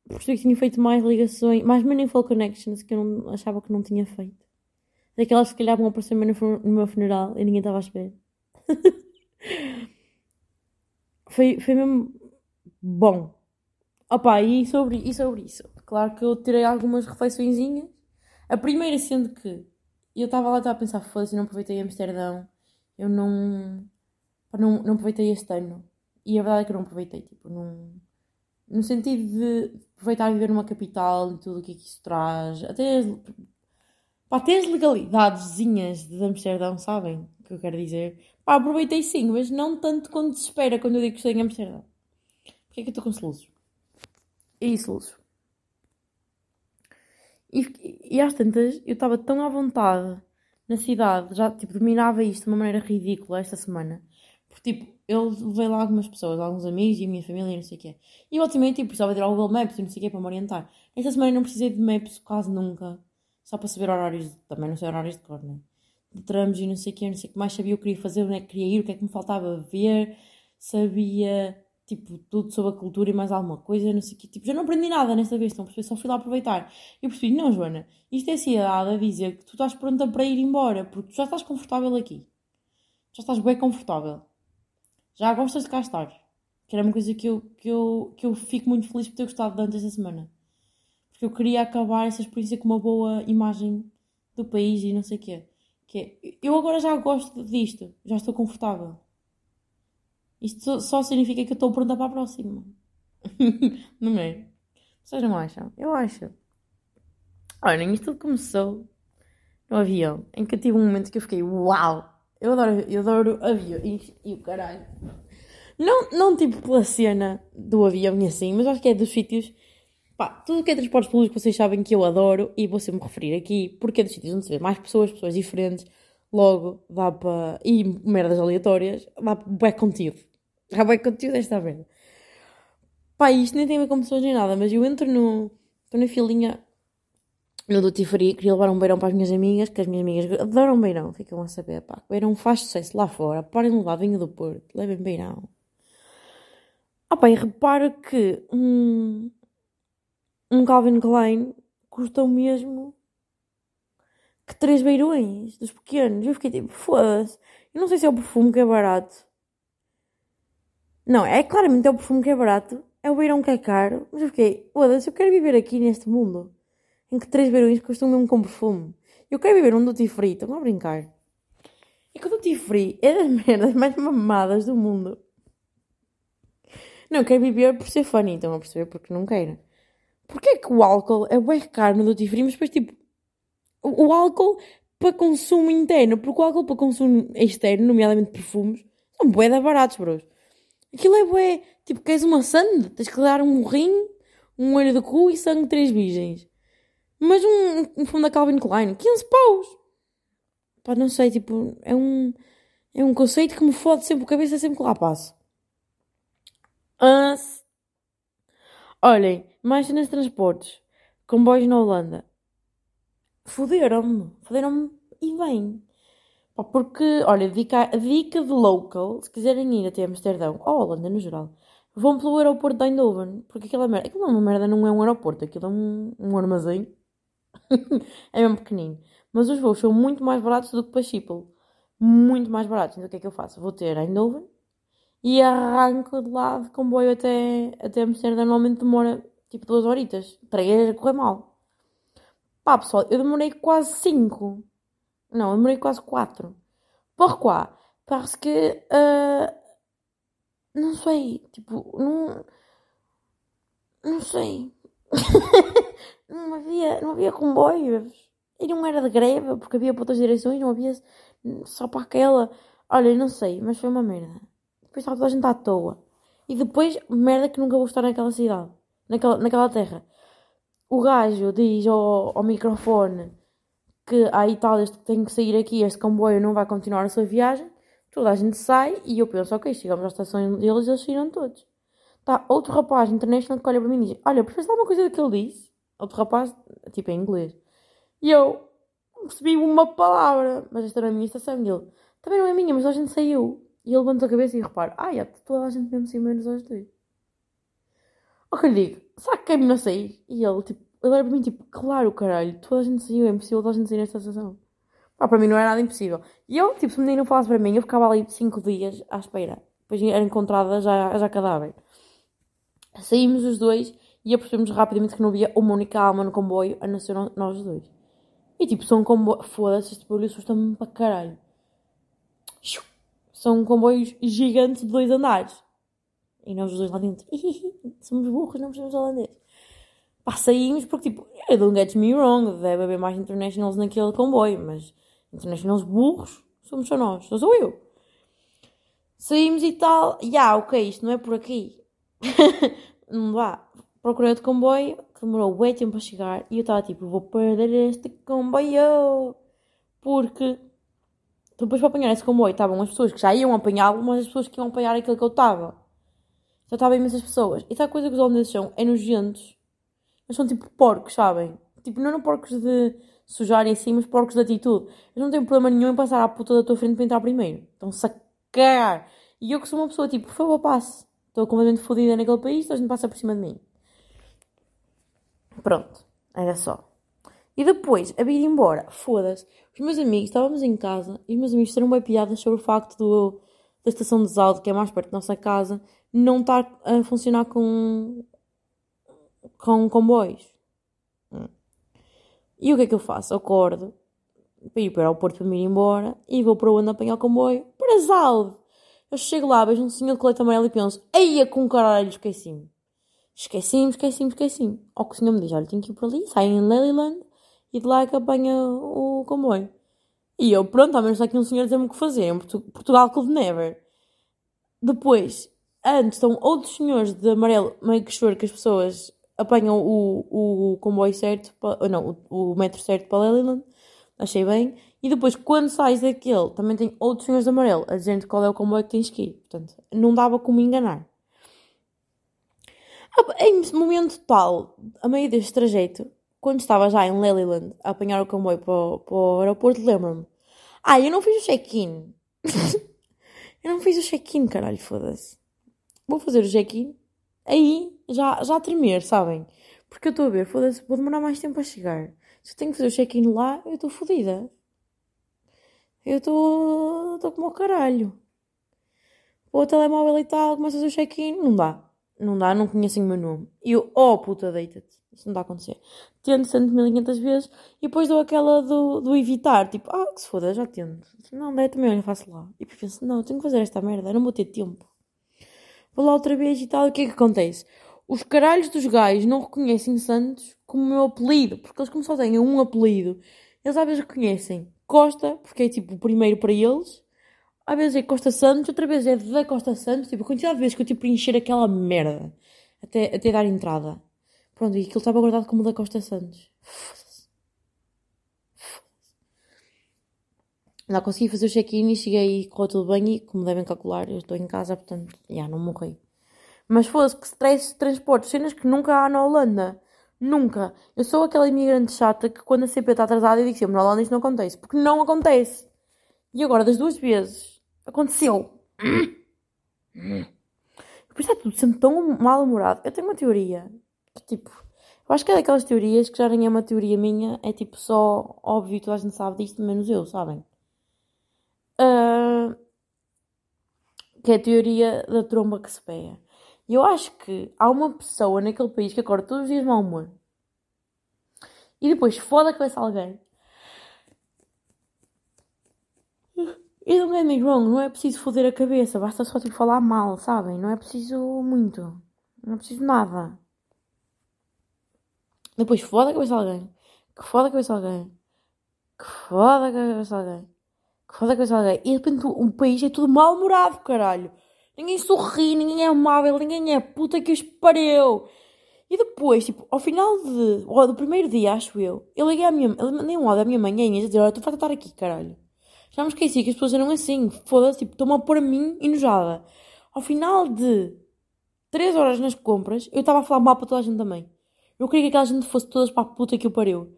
Percebi que tinha feito mais ligações, mais meaningful connections que eu não, achava que não tinha feito. Daquelas que se calhar vão aparecer no meu funeral e ninguém estava a esperar. *laughs* foi, foi mesmo bom. Opa, e sobre, e sobre isso? Claro que eu tirei algumas reflexõezinhas. A primeira sendo que eu estava lá a pensar, foda-se, não aproveitei Amsterdão. Eu não, não, não aproveitei este ano. E a verdade é que eu não aproveitei, tipo, não, no sentido de aproveitar viver numa capital e tudo o que é que isso traz. Até as, pá, até as legalidadezinhas de Amsterdão, sabem o que eu quero dizer? Pá, aproveitei sim, mas não tanto quando se espera quando eu digo que estou em Amsterdão que é que eu estou com soluços? Isso, soluços. E, e às tantas, eu estava tão à vontade na cidade, já tipo, dominava isto de uma maneira ridícula esta semana. Porque tipo, eu levei lá algumas pessoas, alguns amigos e a minha família e não sei o quê. E ultimamente tipo, precisava tirar o Google Maps e não sei o quê para me orientar. Esta semana eu não precisei de Maps quase nunca. Só para saber horários, também não sei horários de cor, né? De tramos e não sei o quê, não sei o que mais sabia o que queria fazer, onde é que queria ir, o que é que me faltava ver. Sabia tipo, tudo sobre a cultura e mais alguma coisa, não sei o quê. Tipo, já não aprendi nada nesta vez, então só fui lá aproveitar. E percebi, não, Joana, isto é cidade a dizer que tu estás pronta para ir embora, porque tu já estás confortável aqui. Já estás bem confortável. Já gostas de cá estar. Que era uma coisa que eu, que eu, que eu fico muito feliz por ter gostado antes esta semana. Porque eu queria acabar essa experiência com uma boa imagem do país e não sei o quê. Que é, eu agora já gosto disto, já estou confortável. Isto só significa que eu estou pronta para a próxima. *laughs* não é? Vocês não acham? Eu acho. Olhem, isto tudo começou no avião, em que eu tive um momento que eu fiquei, uau! Eu adoro, eu adoro aviões e o caralho. Não, não tipo pela cena do avião e assim, mas acho que é dos sítios. Pá, tudo que é transportes públicos vocês sabem que eu adoro e vou sempre referir aqui, porque é dos sítios onde se vê mais pessoas, pessoas diferentes, logo dá para. e merdas aleatórias, dá para contido. Já vai conteúdo esta merda. Pá, isto nem tem a ver com pessoas nem nada, mas eu entro no. Estou na filinha no Duty Free, queria levar um beirão para as minhas amigas, que as minhas amigas adoram beirão, ficam a saber, pá. Beirão faz sucesso lá fora, parem de levar vinho do Porto, levem beirão. Ah pá, e reparo que um, um Calvin Klein custa o mesmo que três beirões dos pequenos. Eu fiquei tipo, foda-se. Eu não sei se é o perfume que é barato não, é claramente é o perfume que é barato, é o beirão que é caro, mas eu fiquei, foda-se, eu quero viver aqui neste mundo em que três beirões custam mesmo com perfume. Eu quero viver um duty free, estão a brincar. E que o duty free é das *laughs* merdas mais mamadas do mundo. Não, quero viver por ser funny, estão a perceber? Porque não quero. Porquê é que o álcool é bem caro no duty free, mas depois tipo, O, álcool para consumo interno, porque o álcool para consumo externo, nomeadamente perfumes, são bué da baratos, bros. Aquilo é bué, tipo, queres uma sand? Tens que dar um rim, um olho de cu e sangue de três virgens. Mas um, um fundo da Calvin Klein, 15 paus. Pá, não sei, tipo, é um, é um conceito que me fode sempre a cabeça sempre que lá passo. Ah, s- olhem, mais cenas de transportes. Comboios na Holanda. Foderam-me. Foderam-me e bem. Porque, olha, dica, dica de local, se quiserem ir até Amsterdão, ou Holanda no geral, vão pelo aeroporto de Eindhoven. Porque aquela merda, aquilo é uma merda, não é um aeroporto, aquilo é um, um armazém. *laughs* é mesmo pequenino. Mas os voos são muito mais baratos do que para Schiphol. Muito mais baratos. Então o que é que eu faço? Vou ter Eindhoven e arranco de lá de comboio até, até Amsterdão. Normalmente demora tipo duas horitas. Três a correr mal. Pá, pessoal, eu demorei quase cinco. Não, eu demorei quase quatro. Pourquoi? Parce que. ah, não sei. Tipo, não. Não sei. *laughs* não, havia, não havia comboios. E não era de greve, porque havia para outras direções, não havia só para aquela. Olha, não sei, mas foi uma merda. Depois estava toda a gente à toa. E depois, merda que nunca vou estar naquela cidade, naquela, naquela terra. O gajo diz ao, ao microfone que há Itálias que tem que sair aqui, este comboio não vai continuar a sua viagem. Toda a gente sai e eu penso, ok, chegamos à estação deles e eles saíram todos. Tá, outro rapaz international que olha para mim e diz: Olha, percebes alguma coisa que ele disse? Outro rapaz, tipo em inglês. E eu não percebi uma palavra, mas esta era a minha estação. E ele: Também não é minha, mas a gente saiu. E ele levantou a cabeça e repara: Ah, é, toda a gente mesmo saiu menos aos dois. O que lhe digo? Será que quer-me não sair? E ele, tipo, ele era para mim, tipo, claro, caralho, toda a gente saiu, é impossível toda a gente sair nesta estação. Pá, para mim não era nada impossível. E eu, tipo, se o menino falasse para mim, eu ficava ali cinco dias à espera. Depois era encontrada já, já cadáver. Saímos os dois e apercebemos rapidamente que não havia uma única alma no comboio, a não ser nós dois. E tipo, são comboios. Foda-se, este barulho assusta-me para caralho. São comboios gigantes de dois andares. E nós os dois lá dentro. Somos burros, não precisamos holandês. Pá, saímos porque tipo, don't get me wrong, deve haver mais internationals naquele comboio, mas internationals burros somos só nós, só sou eu. Saímos e tal, e ah, ok, isto não é por aqui. *laughs* não dá. Procurei outro comboio que demorou bem tempo a chegar e eu estava tipo, vou perder este comboio. Porque depois para apanhar esse comboio estavam as pessoas que já iam apanhá-lo, mas as pessoas que iam apanhar aquilo que eu estava. Já estavam imensas pessoas. E tal coisa que os holandeses são é nojentos. Eles são tipo porcos, sabem? Tipo, não eram porcos de sujar si, mas porcos de atitude. Eles não têm problema nenhum em passar à puta da tua frente para entrar primeiro. Estão-se a cagar. E eu que sou uma pessoa tipo, por favor, passe. Estou completamente fodida naquele país, então a gente passa por cima de mim. Pronto, era só. E depois, a vir embora, foda-se. Os meus amigos, estávamos em casa e os meus amigos fizeram bem piadas sobre o facto do, da estação de Zaldo, que é mais perto da nossa casa, não estar a funcionar com, com comboios. Hum. E o que é que eu faço? Acordo para ir para o aeroporto para me ir embora e vou para onde apanhar o comboio? Para Zaldo. Eu chego lá, vejo um senhor de colete amarelo e penso, eia com caralho, esqueci-me. Esqueci-me, esqueci-me, esqueci-me. Ao que o senhor me diz, olha, tenho que ir por ali, saio em Lelyland e de lá é que apanha o comboio. E eu, pronto, ao menos está aqui um senhor a dizer-me o que fazer. Em Portu- Portugal could never. Depois, antes estão outros senhores de amarelo, meio que choro que as pessoas apanham o, o comboio certo, ou não, o, o metro certo para Lelyland. Achei bem. E depois, quando sais daquele, também tem outros senhores de amarelo a dizer qual é o comboio que tens que ir. Portanto, não dava como enganar. Ah, Em momento tal, a meio deste trajeto, quando estava já em Lelyland a apanhar o comboio para, o- para o aeroporto, lembro-me. Ah, eu não fiz o check-in. *laughs* eu não fiz o check-in, caralho, foda-se. Vou fazer o check-in, aí já, já a tremer, sabem? Porque eu estou a ver, foda-se, vou demorar mais tempo a chegar. Se eu tenho que fazer o check-in lá, eu estou fodida. Eu estou. estou como o caralho. Vou ao telemóvel e tal, começo a fazer o check-in, não dá. Não dá, não conhecem o meu nome. E eu, oh puta, deita-te. Isso não dá a acontecer. Tento 100.500 vezes e depois dou aquela do, do evitar. Tipo, ah, que se foda, já tento. Não, daí também olha, faço lá. E depois penso, não, tenho que fazer esta merda, eu não vou ter tempo. Vou lá outra vez e tal. O que é que acontece? Os caralhos dos gajos não reconhecem Santos como meu apelido. Porque eles, como só têm um apelido, Eles às vezes reconhecem Costa, porque é tipo o primeiro para eles. Às vezes é Costa Santos, outra vez é da Costa Santos. Tipo, a quantidade de vezes que eu tipo encher aquela merda até, até dar entrada. Pronto, e aquilo estava guardado como da Costa Santos. Foda-se. Lá consegui fazer o check-in e cheguei e correu tudo bem. E como devem calcular, eu estou em casa, portanto, já não morri. Mas fosse que stress de transportes, cenas que nunca há na Holanda. Nunca. Eu sou aquela imigrante chata que quando a CP está atrasada eu digo sempre, na Holanda isto não acontece. Porque não acontece. E agora, das duas vezes, aconteceu. Por isso é tudo sempre tão mal-humorado. Eu tenho uma teoria. Que, tipo, eu acho que é daquelas teorias que já nem é uma teoria minha. É tipo só óbvio, toda a gente sabe disto, menos eu, sabem? Ah, que é a teoria da tromba que se pega. E eu acho que há uma pessoa naquele país que acorda todos os dias de mau humor. E depois foda a cabeça alguém. E don't get me wrong, não é preciso foder a cabeça, basta só tipo falar mal, sabem? Não é preciso muito. Não é preciso nada. Depois foda a cabeça alguém. Que foda a cabeça alguém. Que foda a cabeça alguém. Que foda a cabeça alguém. E de repente o país é tudo mal-humorado, caralho. Ninguém sorri, ninguém é amável, ninguém é puta que os pariu. E depois, tipo, ao final de, do primeiro dia, acho eu, eu liguei à minha, eu mandei um áudio à minha mãe e a dizer, olha, farta de estar aqui, caralho. Já me esqueci que as pessoas eram assim, foda-se, tipo, estão-me a pôr a mim enojada. Ao final de 3 horas nas compras, eu estava a falar mal para toda a gente também. Eu queria que aquela gente fosse todas para a puta que eu pariu.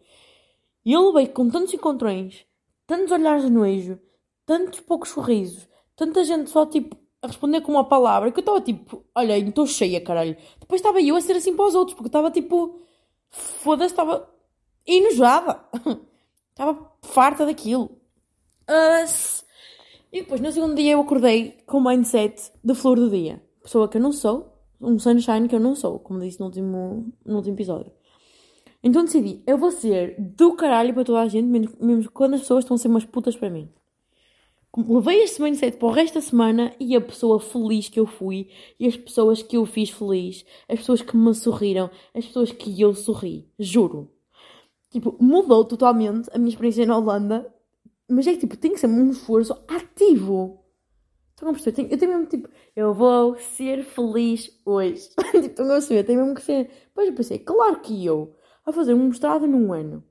E eu levei com tantos encontrões, tantos olhares de nojo, tantos poucos sorrisos, tanta gente só, tipo, a responder com uma palavra, que eu estava tipo, olha, estou cheia, caralho. Depois estava eu a ser assim para os outros, porque estava tipo, foda-se, estava enojada. *laughs* Estava farta daquilo. S- e depois, no segundo dia, eu acordei com o mindset de flor do dia. Pessoa que eu não sou, um sunshine que eu não sou, como disse no último, no último episódio. Então decidi, eu vou ser do caralho para toda a gente, mesmo, quando as pessoas estão a ser umas putas para mim. Levei este mindset para o resto da semana e a pessoa feliz que eu fui, e as pessoas que eu fiz feliz, as pessoas que me sorriram, as pessoas que eu sorri, juro. Tipo, mudou totalmente a minha experiência na Holanda, mas é que tipo, tem que ser um esforço ativo. Estão a perceber? Eu tenho mesmo tipo, eu vou ser feliz hoje. *laughs* tipo, estão a perceber? Tem mesmo que ser. Depois eu pensei, claro que eu, a fazer um mestrado num ano,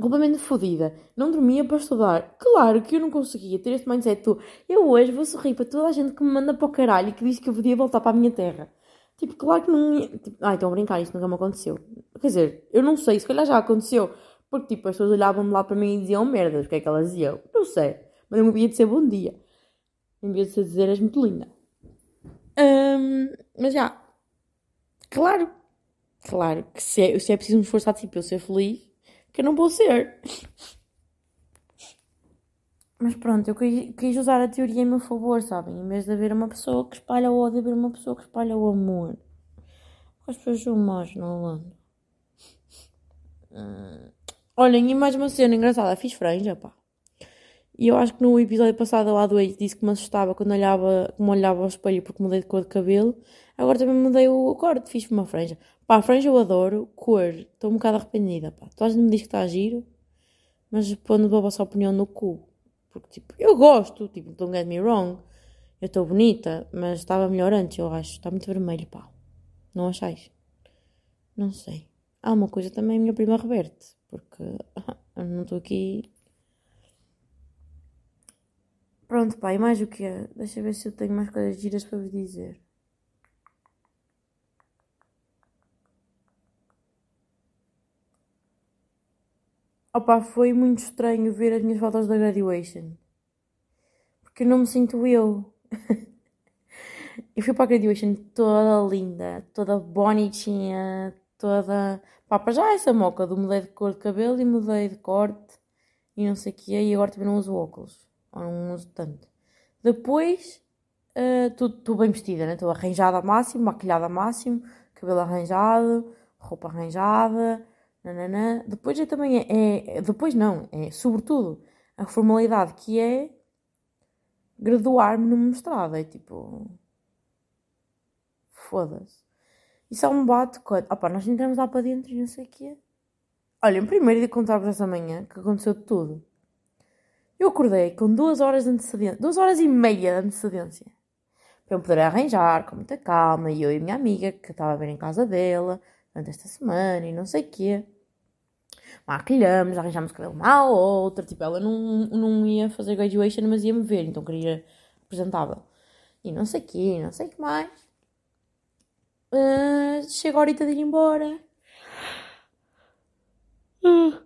completamente fodida, não dormia para estudar. Claro que eu não conseguia ter este mindset. do, Eu hoje vou sorrir para toda a gente que me manda para o caralho e que diz que eu podia voltar para a minha terra. Tipo, claro que não ia. Tipo, ai, estão a brincar, isto nunca me aconteceu. Quer dizer, eu não sei, se calhar já aconteceu. Porque, tipo, as pessoas olhavam de lá para mim e diziam merdas. O que é que elas diziam? Não sei. Mas eu me havia de ser bom dia. Em vez de dizer és muito linda. Hum, mas já. Claro. Claro que se é, se é preciso esforço ativo para eu ser feliz, que eu não vou ser. Mas pronto, eu quis, usar a teoria em meu favor, sabem? Em vez de haver uma pessoa que espalha o ódio, haver uma pessoa que espalha o amor. As pessoas são más na Holanda. Hum. Olhem, e mais uma cena engraçada. Fiz franja, pá. E eu acho que no episódio passado eu adoei disse que me assustava quando olhava, como olhava ao espelho porque mudei de cor de cabelo. Agora também mudei o corte, fiz uma franja. Pá, franja eu adoro, cor, estou um bocado arrependida, pá. Toda a gente me diz que está giro, mas pondo a vossa opinião no cu. Porque, tipo, eu gosto, tipo, don't get me wrong. Eu estou bonita, mas estava melhor antes, eu acho. Está muito vermelho, pá. Não achais? Não sei. Há uma coisa também, minha prima reverte. Porque *laughs* eu não estou aqui. Pronto, pá, e mais o que é? Deixa eu ver se eu tenho mais coisas giras para vos dizer. Opa, foi muito estranho ver as minhas fotos da graduation. Porque não me sinto eu. *laughs* eu fui para a graduation toda linda, toda bonitinha, toda. Pá, para já essa moca do mudei de cor de cabelo e mudei de corte e não sei o que e agora também não uso óculos. Ou não uso tanto. Depois, estou bem vestida, né? Estou arranjada ao máximo, maquilhada ao máximo, cabelo arranjado, roupa arranjada. Nananã. Depois é também é, Depois não, é sobretudo a formalidade que é graduar-me no mestrado. É tipo. Foda-se. E só me bate quando. Opá, nós entramos lá para dentro e não sei o quê. Olhem, primeiro de contar-vos essa manhã que aconteceu de tudo. Eu acordei com duas horas de antecedência, duas horas e meia de antecedência. Para eu poder arranjar com muita calma, e eu e a minha amiga, que estava a ver em casa dela, durante esta semana e não sei o quê. Maquilhamos, arranjámos cabelo uma à outra, tipo, ela não, não ia fazer graduation, mas ia-me ver, então queria apresentável. E não sei o quê, não sei o que mais. Uh, chega a horita de ir embora. Uh.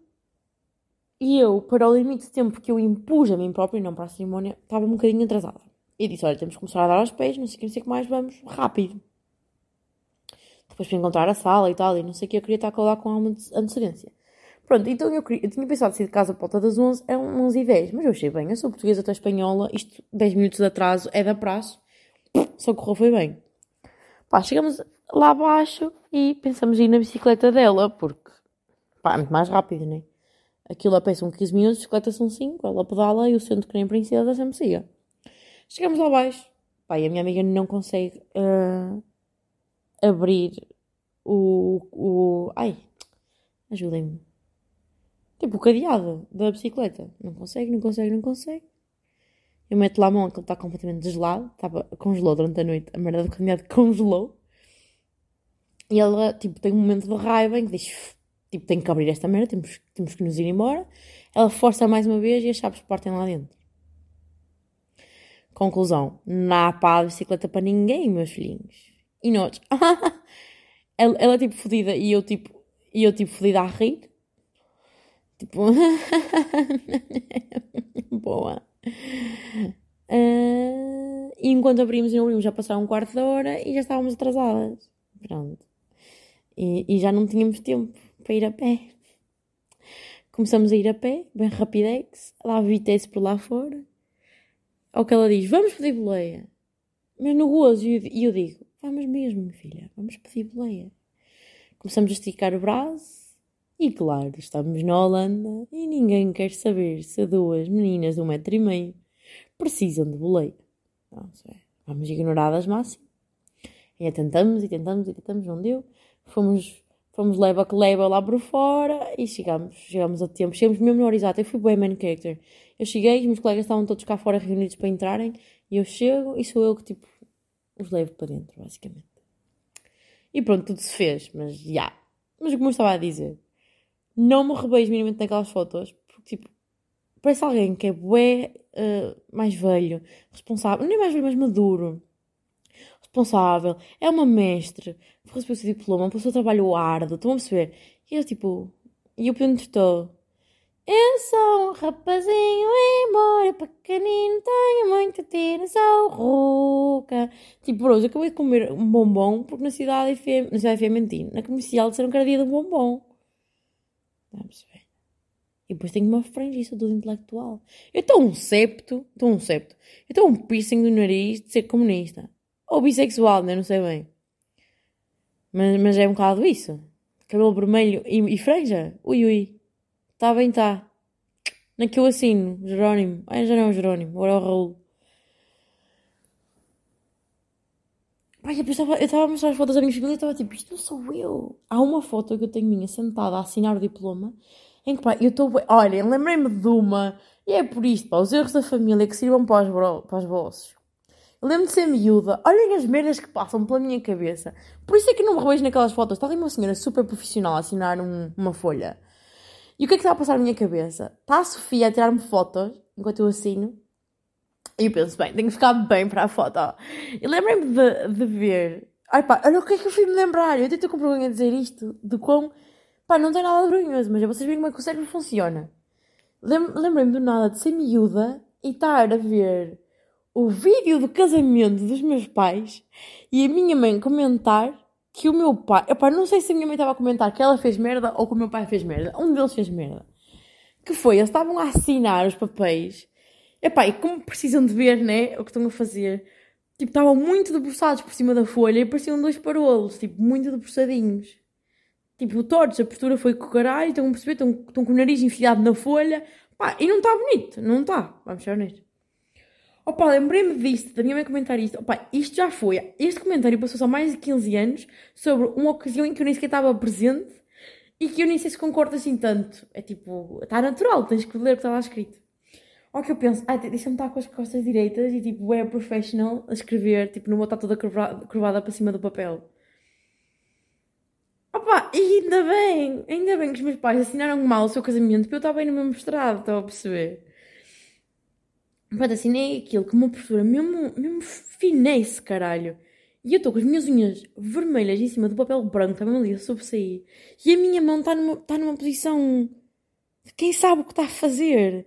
E eu, para o limite de tempo que eu impus a mim própria e não para a cerimónia, estava um bocadinho atrasada. E disse: Olha, temos que começar a dar aos pés, não sei o que, não sei o que mais, vamos rápido. Depois para encontrar a sala e tal, e não sei o que, eu queria estar lá com alguma antecedência. Pronto, então eu, queria, eu tinha pensado sair de casa por volta das 11, é 11 e 10, mas eu achei bem, eu sou portuguesa, estou espanhola, isto 10 minutos de atraso é da prazo, só correu foi bem. Pá, chegamos lá abaixo e pensamos ir na bicicleta dela, porque pá, é muito mais rápido, né? Aquilo a pé são 15 minutos, a bicicleta são 5, ela pedala e eu sento que nem princesa sempre siga. Chegamos lá abaixo, pá, e a minha amiga não consegue uh, abrir o, o. Ai, ajudem-me. Tipo, o cadeado da bicicleta. Não consegue, não consegue, não consegue. Eu meto lá a mão, aquilo está completamente gelado. Estava, congelou durante a noite. A merda do cadeado *laughs* congelou. E ela, tipo, tem um momento de raiva em que diz: Tipo, tem que abrir esta merda, temos, temos que nos ir embora. Ela força mais uma vez e as chaves partem lá dentro. Conclusão: não há pá de bicicleta para ninguém, meus filhinhos. E nós, *laughs* ela, ela tipo fodida e eu tipo, e eu tipo fodida a rir. Tipo, *laughs* boa. Uh, e enquanto abrimos e não abrimos, já passaram um quarto de hora e já estávamos atrasadas. Pronto. E, e já não tínhamos tempo para ir a pé. Começamos a ir a pé, bem rapidex, lá vitesse por lá fora. Ao que ela diz, vamos pedir boleia. Mas no gozo, e eu, eu digo, vamos mesmo, filha, vamos pedir boleia. Começamos a esticar o braço e, claro, estamos na Holanda e ninguém quer saber se duas meninas de um metro e meio precisam de boleia. Não sei. Vamos ignoradas máximo. E tentamos e tentamos e tentamos, não deu. Fomos Fomos leva que leva lá por fora e chegamos, chegamos a tempo. Chegamos mesmo na hora exata. Eu fui bem main character. Eu cheguei, os meus colegas estavam todos cá fora reunidos para entrarem e eu chego e sou eu que tipo os levo para dentro, basicamente. E pronto, tudo se fez, mas já. Yeah. Mas como eu estava a dizer, não me rebeijo minimamente naquelas fotos, porque tipo, parece alguém que é bué uh, mais velho, responsável, nem mais velho, mais maduro responsável, é uma mestre, recebeu o seu diploma, passou trabalho árduo, estão a perceber? E eu tipo, e eu pergunto eu sou um rapazinho, embora pequenino, tenho muito tiro, sou ruca. Tipo, hoje acabei de comer um bombom, porque na cidade FM, na cidade FM na comercial disseram que era dia do bombom. E depois tenho uma franjista do intelectual. Eu estou um septo, estou um septo, eu estou um piercing do nariz de ser comunista. Ou bissexual, né? Não sei bem. Mas, mas é um bocado isso. Cabelo vermelho e, e franja. Ui, ui. Tá bem, tá. Na que eu assino. Jerónimo. Ah, já não é o Jerónimo. Agora é o Raul. Pai, eu estava a mostrar as fotos da minha família e estava tipo, isto não sou eu. Há uma foto que eu tenho minha sentada a assinar o diploma em que, pá, eu estou. Olha, lembrei-me de uma, e é por isto, pá, os erros da família que sirvam para os, para os bolsos. Eu lembro de ser miúda. Olhem as merdas que passam pela minha cabeça. Por isso é que não me revejo naquelas fotos. Está ali uma senhora super profissional a assinar um, uma folha. E o que é que está a passar na minha cabeça? Está a Sofia a tirar-me fotos enquanto eu assino. E eu penso, bem, tenho que ficar bem para a foto. E lembrei-me de, de ver. Ai pá, olha o que é que eu fui me lembrar. Eu tento com vergonha dizer isto. De quão. Pá, não tem nada vergonhoso, mas é vocês verem como é que o cérebro funciona. Lembrei-me do nada de ser miúda e estar a ver o vídeo do casamento dos meus pais e a minha mãe comentar que o meu pai. Epá, não sei se a minha mãe estava a comentar que ela fez merda ou que o meu pai fez merda. Um deles fez merda. Que foi, eles estavam a assinar os papéis. Epá, e como precisam de ver, né? O que estão a fazer. Tipo, estavam muito debruçados por cima da folha e pareciam dois parolos. Tipo, muito debruçadinhos. Tipo, tortos. A postura foi com o caralho. Estão a perceber? Estão, estão com o nariz enfiado na folha. Pá, e não está bonito. Não está. Vamos ser honestos. Opa, lembrei-me disto, da minha mãe comentar isto. Opa, isto já foi. Este comentário passou-se há mais de 15 anos sobre uma ocasião em que eu nem sequer estava presente e que eu nem sei se concordo assim tanto. É tipo, está natural, tens que ler o que estava escrito. Ou que eu penso, ah, deixa-me estar com as costas direitas e tipo, é professional a escrever, tipo, não vou estar toda curvada, curvada para cima do papel. Opa, e ainda bem, ainda bem que os meus pais assinaram mal o seu casamento para eu estar bem no meu mestrado, estão a perceber? Pronto, assinei aquilo com uma postura mesmo, mesmo finesse, caralho. E eu estou com as minhas unhas vermelhas em cima do papel branco, também ali a sobressair. E a minha mão está numa, está numa posição quem sabe o que está a fazer.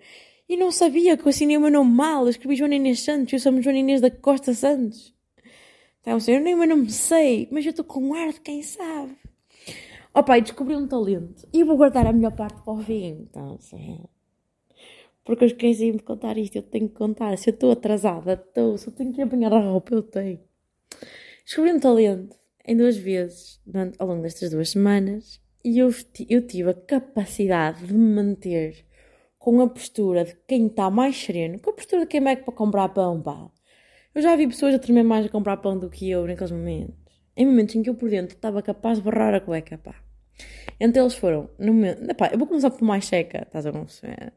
E não sabia que eu assinei o meu nome mal. Eu escrevi Joana Inês Santos, eu sou Joana Inês da Costa Santos. Então, assim, eu nem o meu nome sei, mas eu estou com um ar de quem sabe. Oh, pai, descobri um talento. E eu vou guardar a melhor parte para o fim. Então, assim, porque eu esqueci de contar isto, eu tenho que contar. Se eu estou atrasada, estou. Se eu tenho que apanhar a roupa, eu tenho. Descobri um talento em duas vezes durante, ao longo destas duas semanas e eu, eu tive a capacidade de me manter com a postura de quem está mais sereno, com a postura de quem vai para comprar pão, pá. Eu já vi pessoas a tremer mais a comprar pão do que eu naqueles momentos. Em momentos em que eu por dentro estava capaz de barrar a cueca, pá. Entre eles foram, no momento, pá, eu vou começar por mais seca, estás a ver?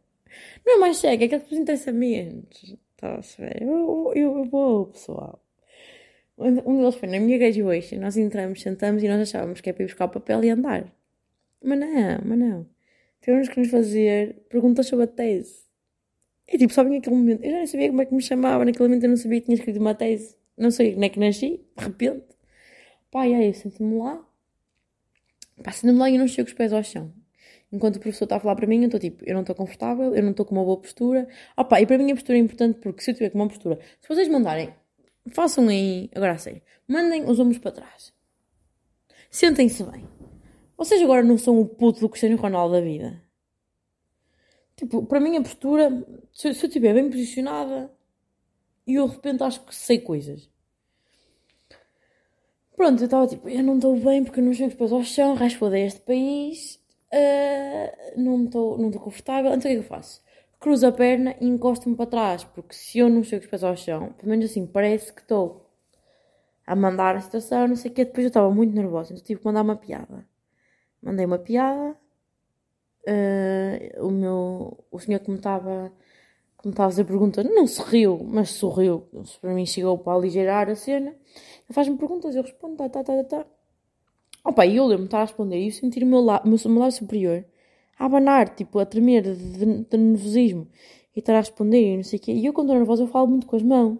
Não é mais seca, é aquele que vos interessa menos, estás a? Eu, eu, eu vou, pessoal. Um deles foi na minha graduation, nós entramos, sentamos e nós achávamos que é para ir buscar o papel e andar. Mas não, mas não. Tivemos que nos fazer perguntas sobre a tese. E tipo, sabem aquele momento? Eu já nem sabia como é que me chamava, naquele momento eu não sabia que tinha escrito uma tese. Não sei como é que nasci, de repente. Pá, e aí eu sento-me lá. Pá, sento-me lá e eu não chego os pés ao chão. Enquanto o professor está a falar para mim, eu estou tipo, eu não estou confortável, eu não estou com uma boa postura. Opa, e para mim a postura é importante porque se eu tiver com uma postura, se vocês mandarem, façam aí, agora a sério, mandem os ombros para trás. Sentem-se bem. Vocês agora não são o puto do Cristiano Ronaldo da vida. Tipo, para mim a postura, se, eu estiver bem posicionada, e eu de repente acho que sei coisas. Pronto, eu estava tipo, eu não estou bem porque não chego depois ao chão, raspo este país, uh, não estou não confortável, então o que é que eu faço? Cruzo a perna e encosto-me para trás, porque se eu não chego depois ao chão, pelo menos assim, parece que estou a mandar a situação, não sei o que, depois eu estava muito nervosa, então tive que mandar uma piada mandei uma piada. Uh, o meu o senhor que me estava que me estava a fazer perguntas não se riu, mas sorriu. Para mim chegou para aligerar a cena. Ele faz-me perguntas, eu respondo, tá, tá, tá, tá. Opa, e eu lembro-me estar a responder e eu sentir o meu, la meu, meu lado superior a abanar, tipo, a tremer de, de, de, nervosismo e estar a responder e não sei o quê. E eu, quando estou nervosa, eu falo muito com as mãos.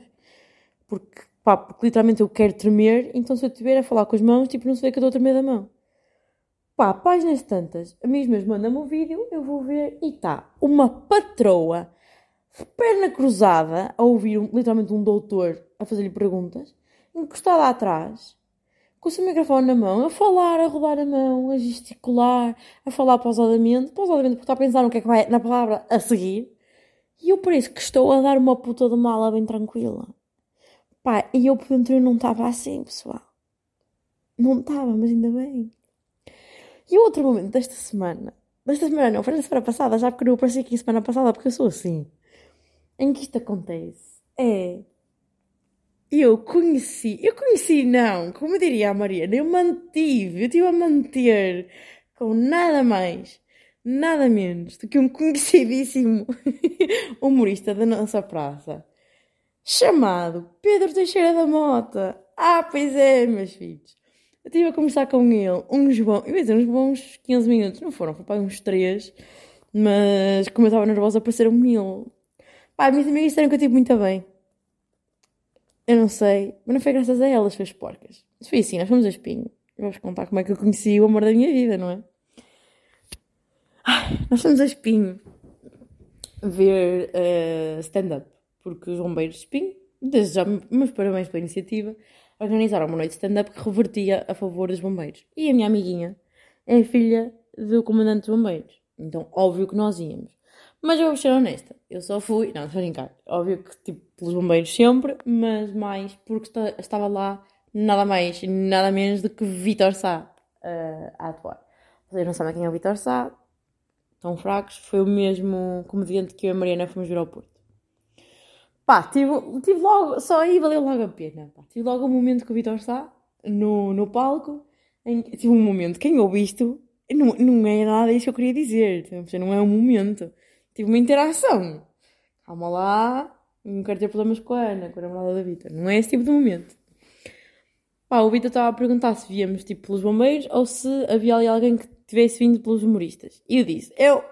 Porque, pá, porque literalmente eu quero tremer, então se eu estiver a falar com as mãos, tipo, não sei que eu estou a tremer da mão. Pá, páginas tantas, a mesma manda-me o vídeo, eu vou ver e está uma patroa perna cruzada a ouvir um, literalmente um doutor a fazer-lhe perguntas, encostada atrás, com o seu microfone na mão, a falar, a rodar a mão, a gesticular, a falar pausadamente, pausadamente porque está a pensar no que é que vai na palavra a seguir. E eu parece que estou a dar uma puta de mala bem tranquila. Pá, e eu por dentro não estava assim, pessoal. Não estava, mas ainda bem. E o outro momento desta semana, desta semana não, foi na semana passada, já porque não apareci aqui semana passada, porque eu sou assim, em que isto acontece, é. Eu conheci, eu conheci não, como diria a Mariana, eu mantive, eu estive a manter com nada mais, nada menos do que um conhecidíssimo *laughs* humorista da nossa praça, chamado Pedro Teixeira da Mota. Ah, pois é, meus filhos. Eu estive a conversar com ele uns bons, eu ia dizer uns bons 15 minutos, não foram, foi para uns 3, mas como eu estava nervosa, apareceram mil. Pá, minhas amigas disseram que eu estive muito bem. Eu não sei, mas não foi graças a elas, foi as porcas. Mas foi assim, nós fomos a espinho. Vou-vos contar como é que eu conheci o amor da minha vida, não é? Ai, nós fomos a espinho ver uh, stand-up, porque os bombeiros de espinho, desde já, meus parabéns pela iniciativa organizaram uma noite de stand-up que revertia a favor dos bombeiros. E a minha amiguinha é filha do comandante dos bombeiros. Então, óbvio que nós íamos. Mas eu vou ser honesta, eu só fui, não, estou a brincar, óbvio que tipo, pelos bombeiros sempre, mas mais porque estava lá nada mais, nada menos do que Vitor Sá uh, a atuar. Vocês não sabem quem é o Vitor Sá, tão fracos, foi o mesmo comediante que eu e a Mariana fomos ver ao Porto. Pá, tive, tive logo, só aí valeu logo a pena. Pá. Tive logo um momento que o Vitor está no, no palco, em, tive um momento, quem ouve isto, Não, não é nada isso que eu queria dizer. Não é um momento. Tive uma interação. Calma lá. Não quero ter problemas com a Ana, com a namorada da Vitor. Não é esse tipo de momento. Pá, o Vitor estava a perguntar se víamos tipo pelos bombeiros ou se havia ali alguém que tivesse vindo pelos humoristas. E eu disse, eu.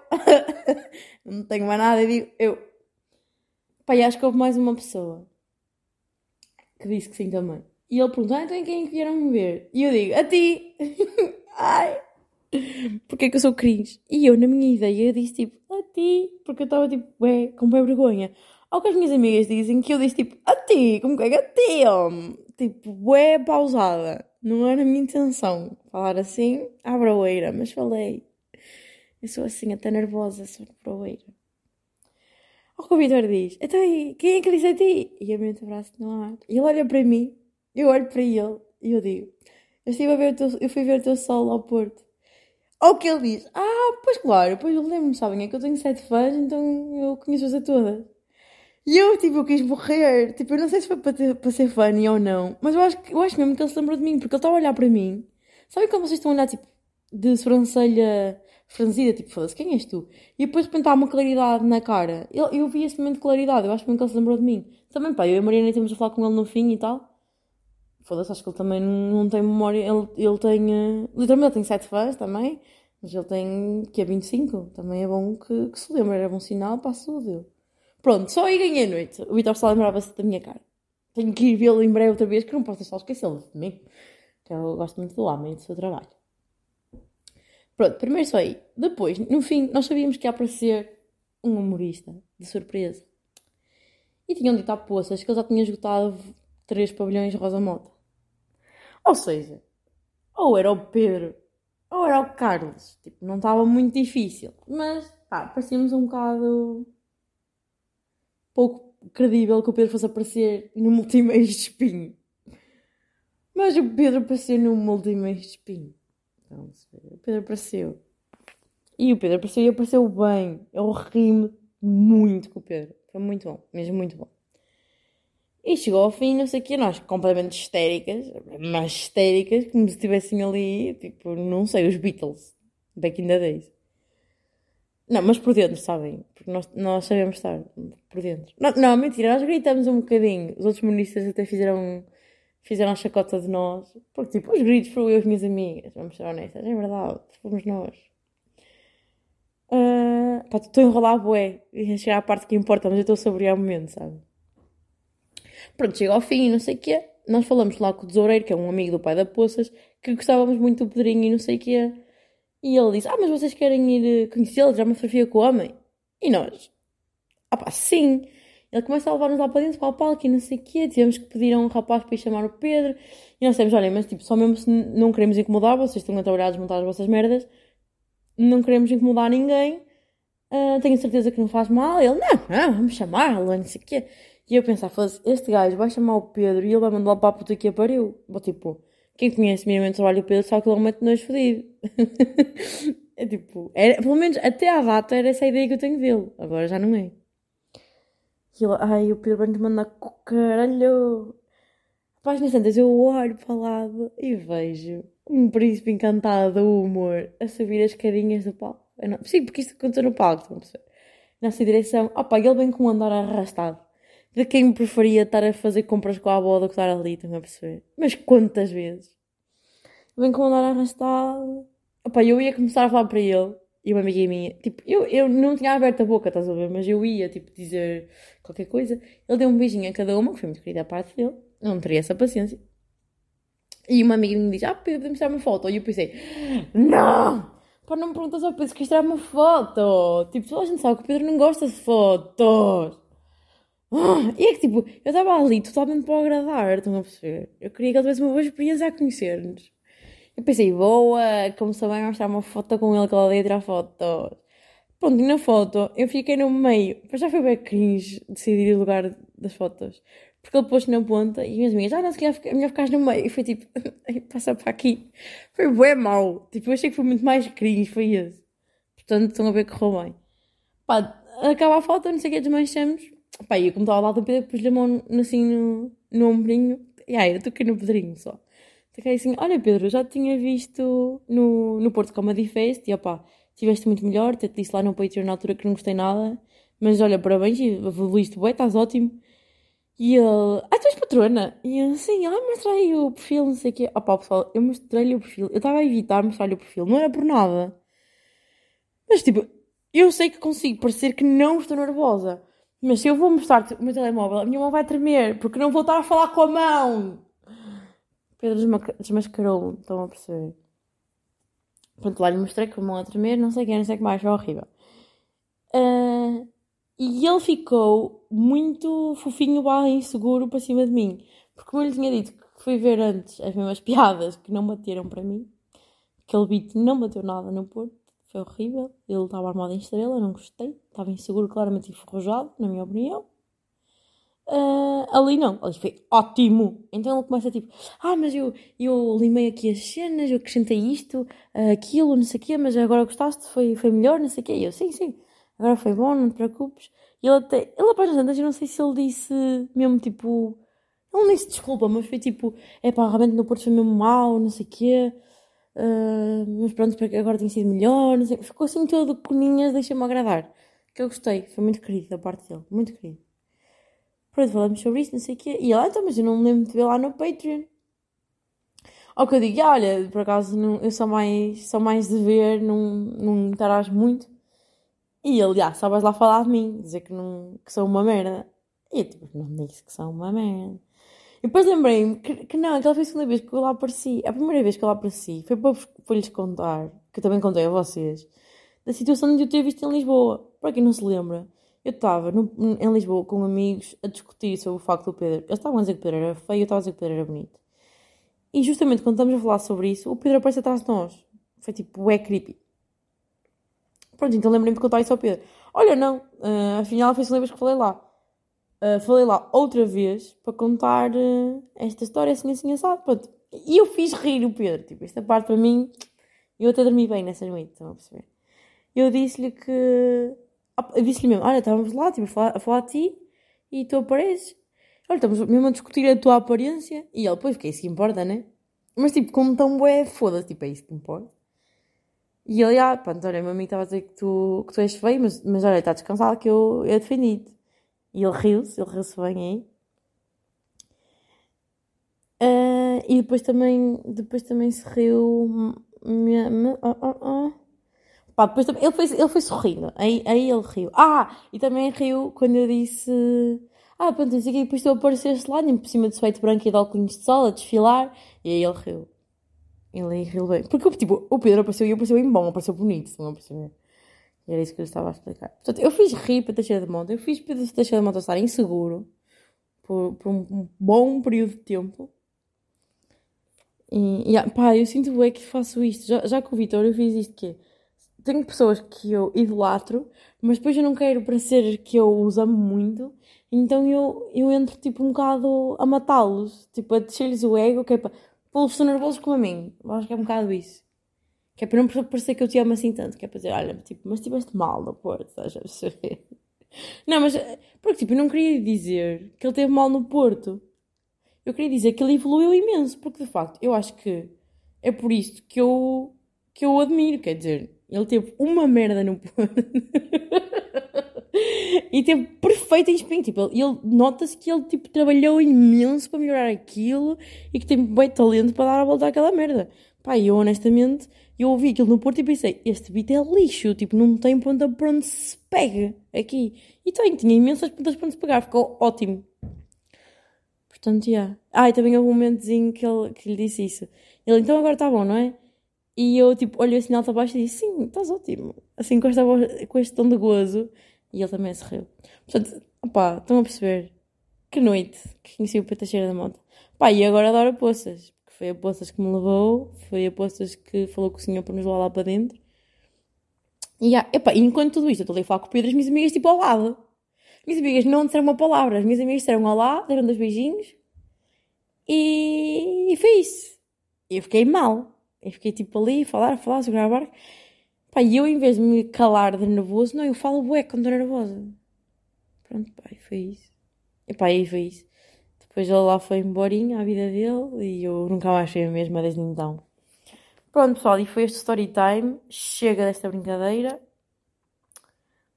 *laughs* não tenho mais nada. Eu digo, eu. Pá, e acho que houve mais uma pessoa que disse que sim também. E ele perguntou, ah, então em quem é que vieram me ver? E eu digo, a ti! *laughs* Ai! Porque é que eu sou cringe? E eu, na minha ideia, eu disse tipo, a ti! Porque eu estava tipo, ué, com bem vergonha. Ao que as minhas amigas dizem que eu disse tipo, a ti! Como que é que a ti, homem? Tipo, ué, pausada. Não era a minha intenção falar assim à broeira, mas falei. Eu sou assim, até nervosa, sou broeira. Ao que o Vitor diz, então quem é que disse a ti? E eu meto o braço no ar. E ele olha para mim, eu olho para ele e eu digo, eu, estive a ver teu, eu fui ver o teu sol ao Porto. Ao que ele diz, ah, pois claro, pois eu lembro-me, sabem, é que eu tenho sete fãs, então eu conheço-as a todas. E eu, tipo, eu quis morrer. Tipo, eu não sei se foi para, ter, para ser funny ou não, mas eu acho, eu acho mesmo que ele se lembrou de mim, porque ele estava a olhar para mim. Sabem como vocês estão a olhar, tipo, de sobrancelha franzida, tipo, foda-se, quem és tu? E depois de repente há uma claridade na cara. Eu, eu vi esse momento de claridade, eu acho mesmo que ele se lembrou de mim. Também, pá, eu e a Mariana temos a falar com ele no fim e tal. Foda-se, acho que ele também não, não tem memória. Ele, ele tem. Uh, literalmente, ele tem 7 fãs também, mas ele tem. que é 25. Também é bom que, que se lembre, era bom sinal para a saúde. Pronto, só aí ganhei a noite. O Vitor só lembrava-se da minha cara. Tenho que ir vê-lo em breve outra vez, que não posso deixar esquecê-lo de mim. Que eu gosto muito do homem e do seu trabalho. Pronto, primeiro só aí. Depois, no fim, nós sabíamos que ia aparecer um humorista, de surpresa. E tinham dito à Poças que ele já tinha esgotado três pavilhões Rosa Mota. Ou seja, ou era o Pedro, ou era o Carlos. Tipo, não estava muito difícil. Mas, pá, parecíamos um bocado pouco credível que o Pedro fosse aparecer no multimeios de espinho. Mas o Pedro apareceu no multimeios de espinho. Então, o Pedro apareceu. E o Pedro apareceu e apareceu bem. Eu ri-me muito com o Pedro. Foi muito bom, mesmo muito bom. E chegou ao fim, não sei o que, nós completamente histéricas, mas histéricas, como se estivessem ali, tipo, não sei, os Beatles, back in the days. Não, mas por dentro, sabem? Porque nós, nós sabemos estar por dentro. Não, não, mentira, nós gritamos um bocadinho. Os outros monistas até fizeram, fizeram chacota de nós. Porque, tipo, os gritos foram eu e as minhas amigas, vamos ser honestas, é verdade, fomos nós. Uh, pá, estou a enrolar bué, e chegar à parte que importa, mas eu estou a saborear o momento, sabe? Pronto, chega ao fim e não sei o quê. Nós falamos lá com o tesoureiro, que é um amigo do pai da Poças, que gostávamos muito do Pedrinho e não sei o quê. E ele disse: Ah, mas vocês querem ir eh, conhecê-lo? Já uma fotografia com o homem? E nós? Ah, pá, sim. Ele começa a levar-nos lá para dentro, para o palco e não sei o quê. Tivemos que pedir a um rapaz para ir chamar o Pedro. E nós temos: Olha, mas tipo, só mesmo se não queremos incomodar, vocês estão a trabalhar a desmontar as vossas merdas, não queremos incomodar ninguém. Uh, tenho certeza que não faz mal. Ele: Não, não, vamos chamá-lo, não sei o quê. E eu pensava, este gajo vai chamar o Pedro e ele vai mandar para a puta que pariu. Tipo, quem conhece minimamente o trabalho do Pedro sabe que ele é um nojo fodido. *laughs* é tipo, era, pelo menos até à data era essa a ideia que eu tenho dele. Agora já não é. Ele, ai, o Pedro vai-nos mandar com caralho. Páginas tantas, eu olho para o lado e vejo um príncipe encantado do humor a subir as carinhas do palco. Não, sim, porque isto aconteceu no palco, estão a perceber? Nessa direção. Opa, ele vem com um andar arrastado de quem me preferia estar a fazer compras com a avó do que estar ali, estão a perceber? Mas quantas vezes? Vem com andar arrastado. Opa, eu ia começar a falar para ele e uma amiga minha, tipo, eu, eu não tinha aberto a boca, estás a ver? Mas eu ia, tipo, dizer qualquer coisa. Ele deu um beijinho a cada uma, que foi muito querida a parte dele. não teria essa paciência. E uma amiga me disse, ah, Pedro, podemos tirar uma foto. E eu pensei, não! Pá, não me perguntas ao Pedro se queres tirar uma foto. Tipo, toda a gente sabe que o Pedro não gosta de fotos. Ah, e é que tipo, eu estava ali totalmente para agradar, estão a perceber? Eu queria que ele tivesse uma boa experiência a conhecer-nos. Eu pensei, boa, começou bem a mostrar uma foto com ele que ela ia tirar fotos. Pronto, e na foto eu fiquei no meio. Mas já foi bem cringe decidir o lugar das fotos. Porque ele pôs na ponta e minhas amigas, ah, não, se calhar é melhor ficar no meio. E foi tipo, *laughs* passa para aqui. Foi bem mau. Tipo, eu achei que foi muito mais cringe, foi esse. Portanto, estão a ver que correu bem. Pá, acaba a foto, não sei o que, desmanchamos Pá, como estava lá do Pedro, pus-lhe a mão assim no, no ombrinho. E aí, eu toquei no Pedrinho só. Fiquei assim, olha Pedro, já te tinha visto no, no Porto Comedy Fest e opá, estiveste muito melhor, até te disse lá no Patreon na altura que não gostei nada, mas olha, parabéns, evoluíste bem, estás ótimo. E ele, ah, tu és patrona? E eu, sim, ah, mostrei o perfil, não sei o quê. Opá, pessoal, eu mostrei-lhe o perfil, eu estava a evitar mostrar-lhe o perfil, não era por nada. Mas tipo, eu sei que consigo parecer que não estou nervosa. Mas se eu vou mostrar o meu telemóvel, a minha mão vai tremer, porque não vou estar a falar com a mão. Pedro desmascarou-me, estão a perceber? Pronto, lá lhe mostrei com a mão a tremer, não sei o que, não sei o que mais, foi horrível. Uh, e ele ficou muito fofinho barra inseguro para cima de mim. Porque como eu lhe tinha dito que fui ver antes as mesmas *laughs* piadas que não bateram para mim, aquele beat não bateu nada no Porto, foi horrível. Ele estava armado em estrela, não gostei. Estava inseguro, claramente enferrujado, na minha opinião. Uh, ali não, ali foi ótimo. Então ele começa tipo, ah, mas eu, eu limei aqui as cenas, eu acrescentei isto, uh, aquilo, não sei o quê, mas agora gostaste, foi, foi melhor, não sei o quê. E eu, sim, sim, agora foi bom, não te preocupes. E ele até, ele após tantas, eu não sei se ele disse mesmo tipo, ele nem se desculpa, mas foi tipo, é pá, realmente no Porto foi mesmo mau, não sei o quê. Uh, mas pronto, agora tem sido melhor, não sei. Ficou assim todo coninhas, deixa-me agradar. Que eu gostei, foi muito querido da parte dele, muito querido. Pronto, falamos sobre isso, não sei o quê. E ela, então, mas eu não me lembro de ver lá no Patreon. Ao que eu digo, ah, olha, por acaso não, eu sou mais, sou mais de ver, não, não interajo muito. E ele, ah, só vais lá falar de mim, dizer que, não, que sou uma merda. E eu, tipo, não disse que sou uma merda. E depois lembrei-me que, que, não, aquela foi a segunda vez que eu lá apareci. A primeira vez que eu lá apareci foi para, para lhes contar, que eu também contei a vocês, da situação de eu ter visto em Lisboa. Para quem não se lembra, eu estava em Lisboa com amigos a discutir sobre o facto do Pedro. Eles estavam a dizer que o Pedro era feio, eu estava a dizer que o Pedro era bonito. E justamente quando estamos a falar sobre isso, o Pedro aparece atrás de nós. Foi tipo, é creepy. Pronto, então lembrei-me de contar isso ao Pedro. Olha, não, uh, afinal foi a segunda vez que falei lá. Uh, falei lá outra vez para contar uh, esta história assim, assim, assado. Pronto. E eu fiz rir o Pedro. Tipo, esta parte para mim, eu até dormi bem nessa noite, estão a perceber? Eu disse-lhe que eu disse-lhe mesmo: Olha, estávamos lá tipo, a, falar, a falar de ti e tu apareces. Olha, estamos mesmo a discutir a tua aparência. E ele, pois, que é isso que importa, né? Mas tipo, como tão bué, foda-se, tipo, é isso que importa. E ele, ah, pronto, olha, meu amigo estava a dizer que tu, que tu és feio, mas, mas olha, está descansado que eu, eu defendi-te. E ele riu-se, ele riu-se bem aí. Uh, e depois também, depois também se riu. Me, oh, oh, oh. Pá, depois também, ele, foi, ele foi sorrindo, aí, aí ele riu. Ah, e também riu quando eu disse. Ah, pronto, não sei depois tu apareceste lá, nem por cima de sueito branco e de óculos de sol, a desfilar, e aí ele riu. Ele riu bem. Porque, tipo, o Pedro apareceu e apareceu em bom, apareceu bonito, não apareceu. E era isso que eu estava a explicar. Portanto, eu fiz rir para Teixeira de Monte, eu fiz para Teixeira de Monte estar inseguro por, por um bom período de tempo. E, e pá, eu sinto bem que faço isto. Já, já com o Vitor eu fiz isto que é tenho pessoas que eu idolatro, mas depois eu não quero parecer que eu os amo muito, então eu, eu entro tipo um bocado a matá-los, tipo a descer-lhes o ego, que é para pô-los nervosos como a mim. Eu acho que é um bocado isso. Que é para não parecer que eu te amo assim tanto, que é para dizer, olha, tipo, mas estiveste mal no Porto, estás a perceber? *laughs* Não, mas, porque tipo, eu não queria dizer que ele teve mal no Porto. Eu queria dizer que ele evoluiu imenso, porque de facto eu acho que é por isso que eu, que eu o admiro, quer dizer, ele teve uma merda no Porto. e teve perfeito em Tipo, ele, ele nota-se que ele tipo, trabalhou imenso para melhorar aquilo e que tem bem talento para dar a volta àquela merda. Pá, eu honestamente, eu ouvi aquilo no Porto e pensei, este beat é lixo, tipo, não tem ponta para onde se pega aqui. E tem, tinha imensas pontas para onde se pegar, ficou ótimo. Portanto, já. Yeah. Ah, e também houve um momentozinho que, ele, que lhe disse isso. Ele, então agora está bom, não é? E eu, tipo, olhei assim alto abaixo e disse, sim, estás ótimo. Assim, com, esta voz, com este tom de gozo. E ele também se riu. Portanto, opá, estão a perceber? Que noite que conheci o Cheira da Monta. Pá, e agora adoro Poças. Porque foi a Poças que me levou, foi a Poças que falou com o senhor para nos levar lá para dentro. E, yeah, epá, e enquanto tudo isto, eu estou ali a falar com o Pedro, as minhas amigas, tipo, ao lado. As minhas amigas não disseram uma palavra. As minhas amigas disseram olá, deram dois beijinhos. E, e foi isso. E eu fiquei mal. Eu fiquei tipo ali, a falar, a falar, segurar a barca. Pá, e eu em vez de me calar de nervoso, não, eu falo bué quando estou nervosa. Pronto, pá, e foi isso. E pá, e foi isso. Depois ele lá foi embora à vida dele e eu nunca mais fui a mesma desde então. Pronto, pessoal, e foi este story time. Chega desta brincadeira.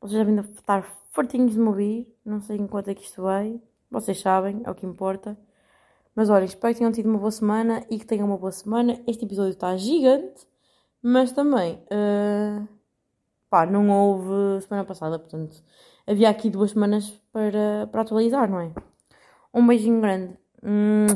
Vocês devem estar fortinhos de me ouvir. Não sei em quanto é que isto vai. Vocês sabem, é o que importa. Mas olhem, espero que tenham tido uma boa semana e que tenham uma boa semana. Este episódio está gigante, mas também, uh, pá, não houve semana passada, portanto, havia aqui duas semanas para, para atualizar, não é? Um beijinho grande. Hum.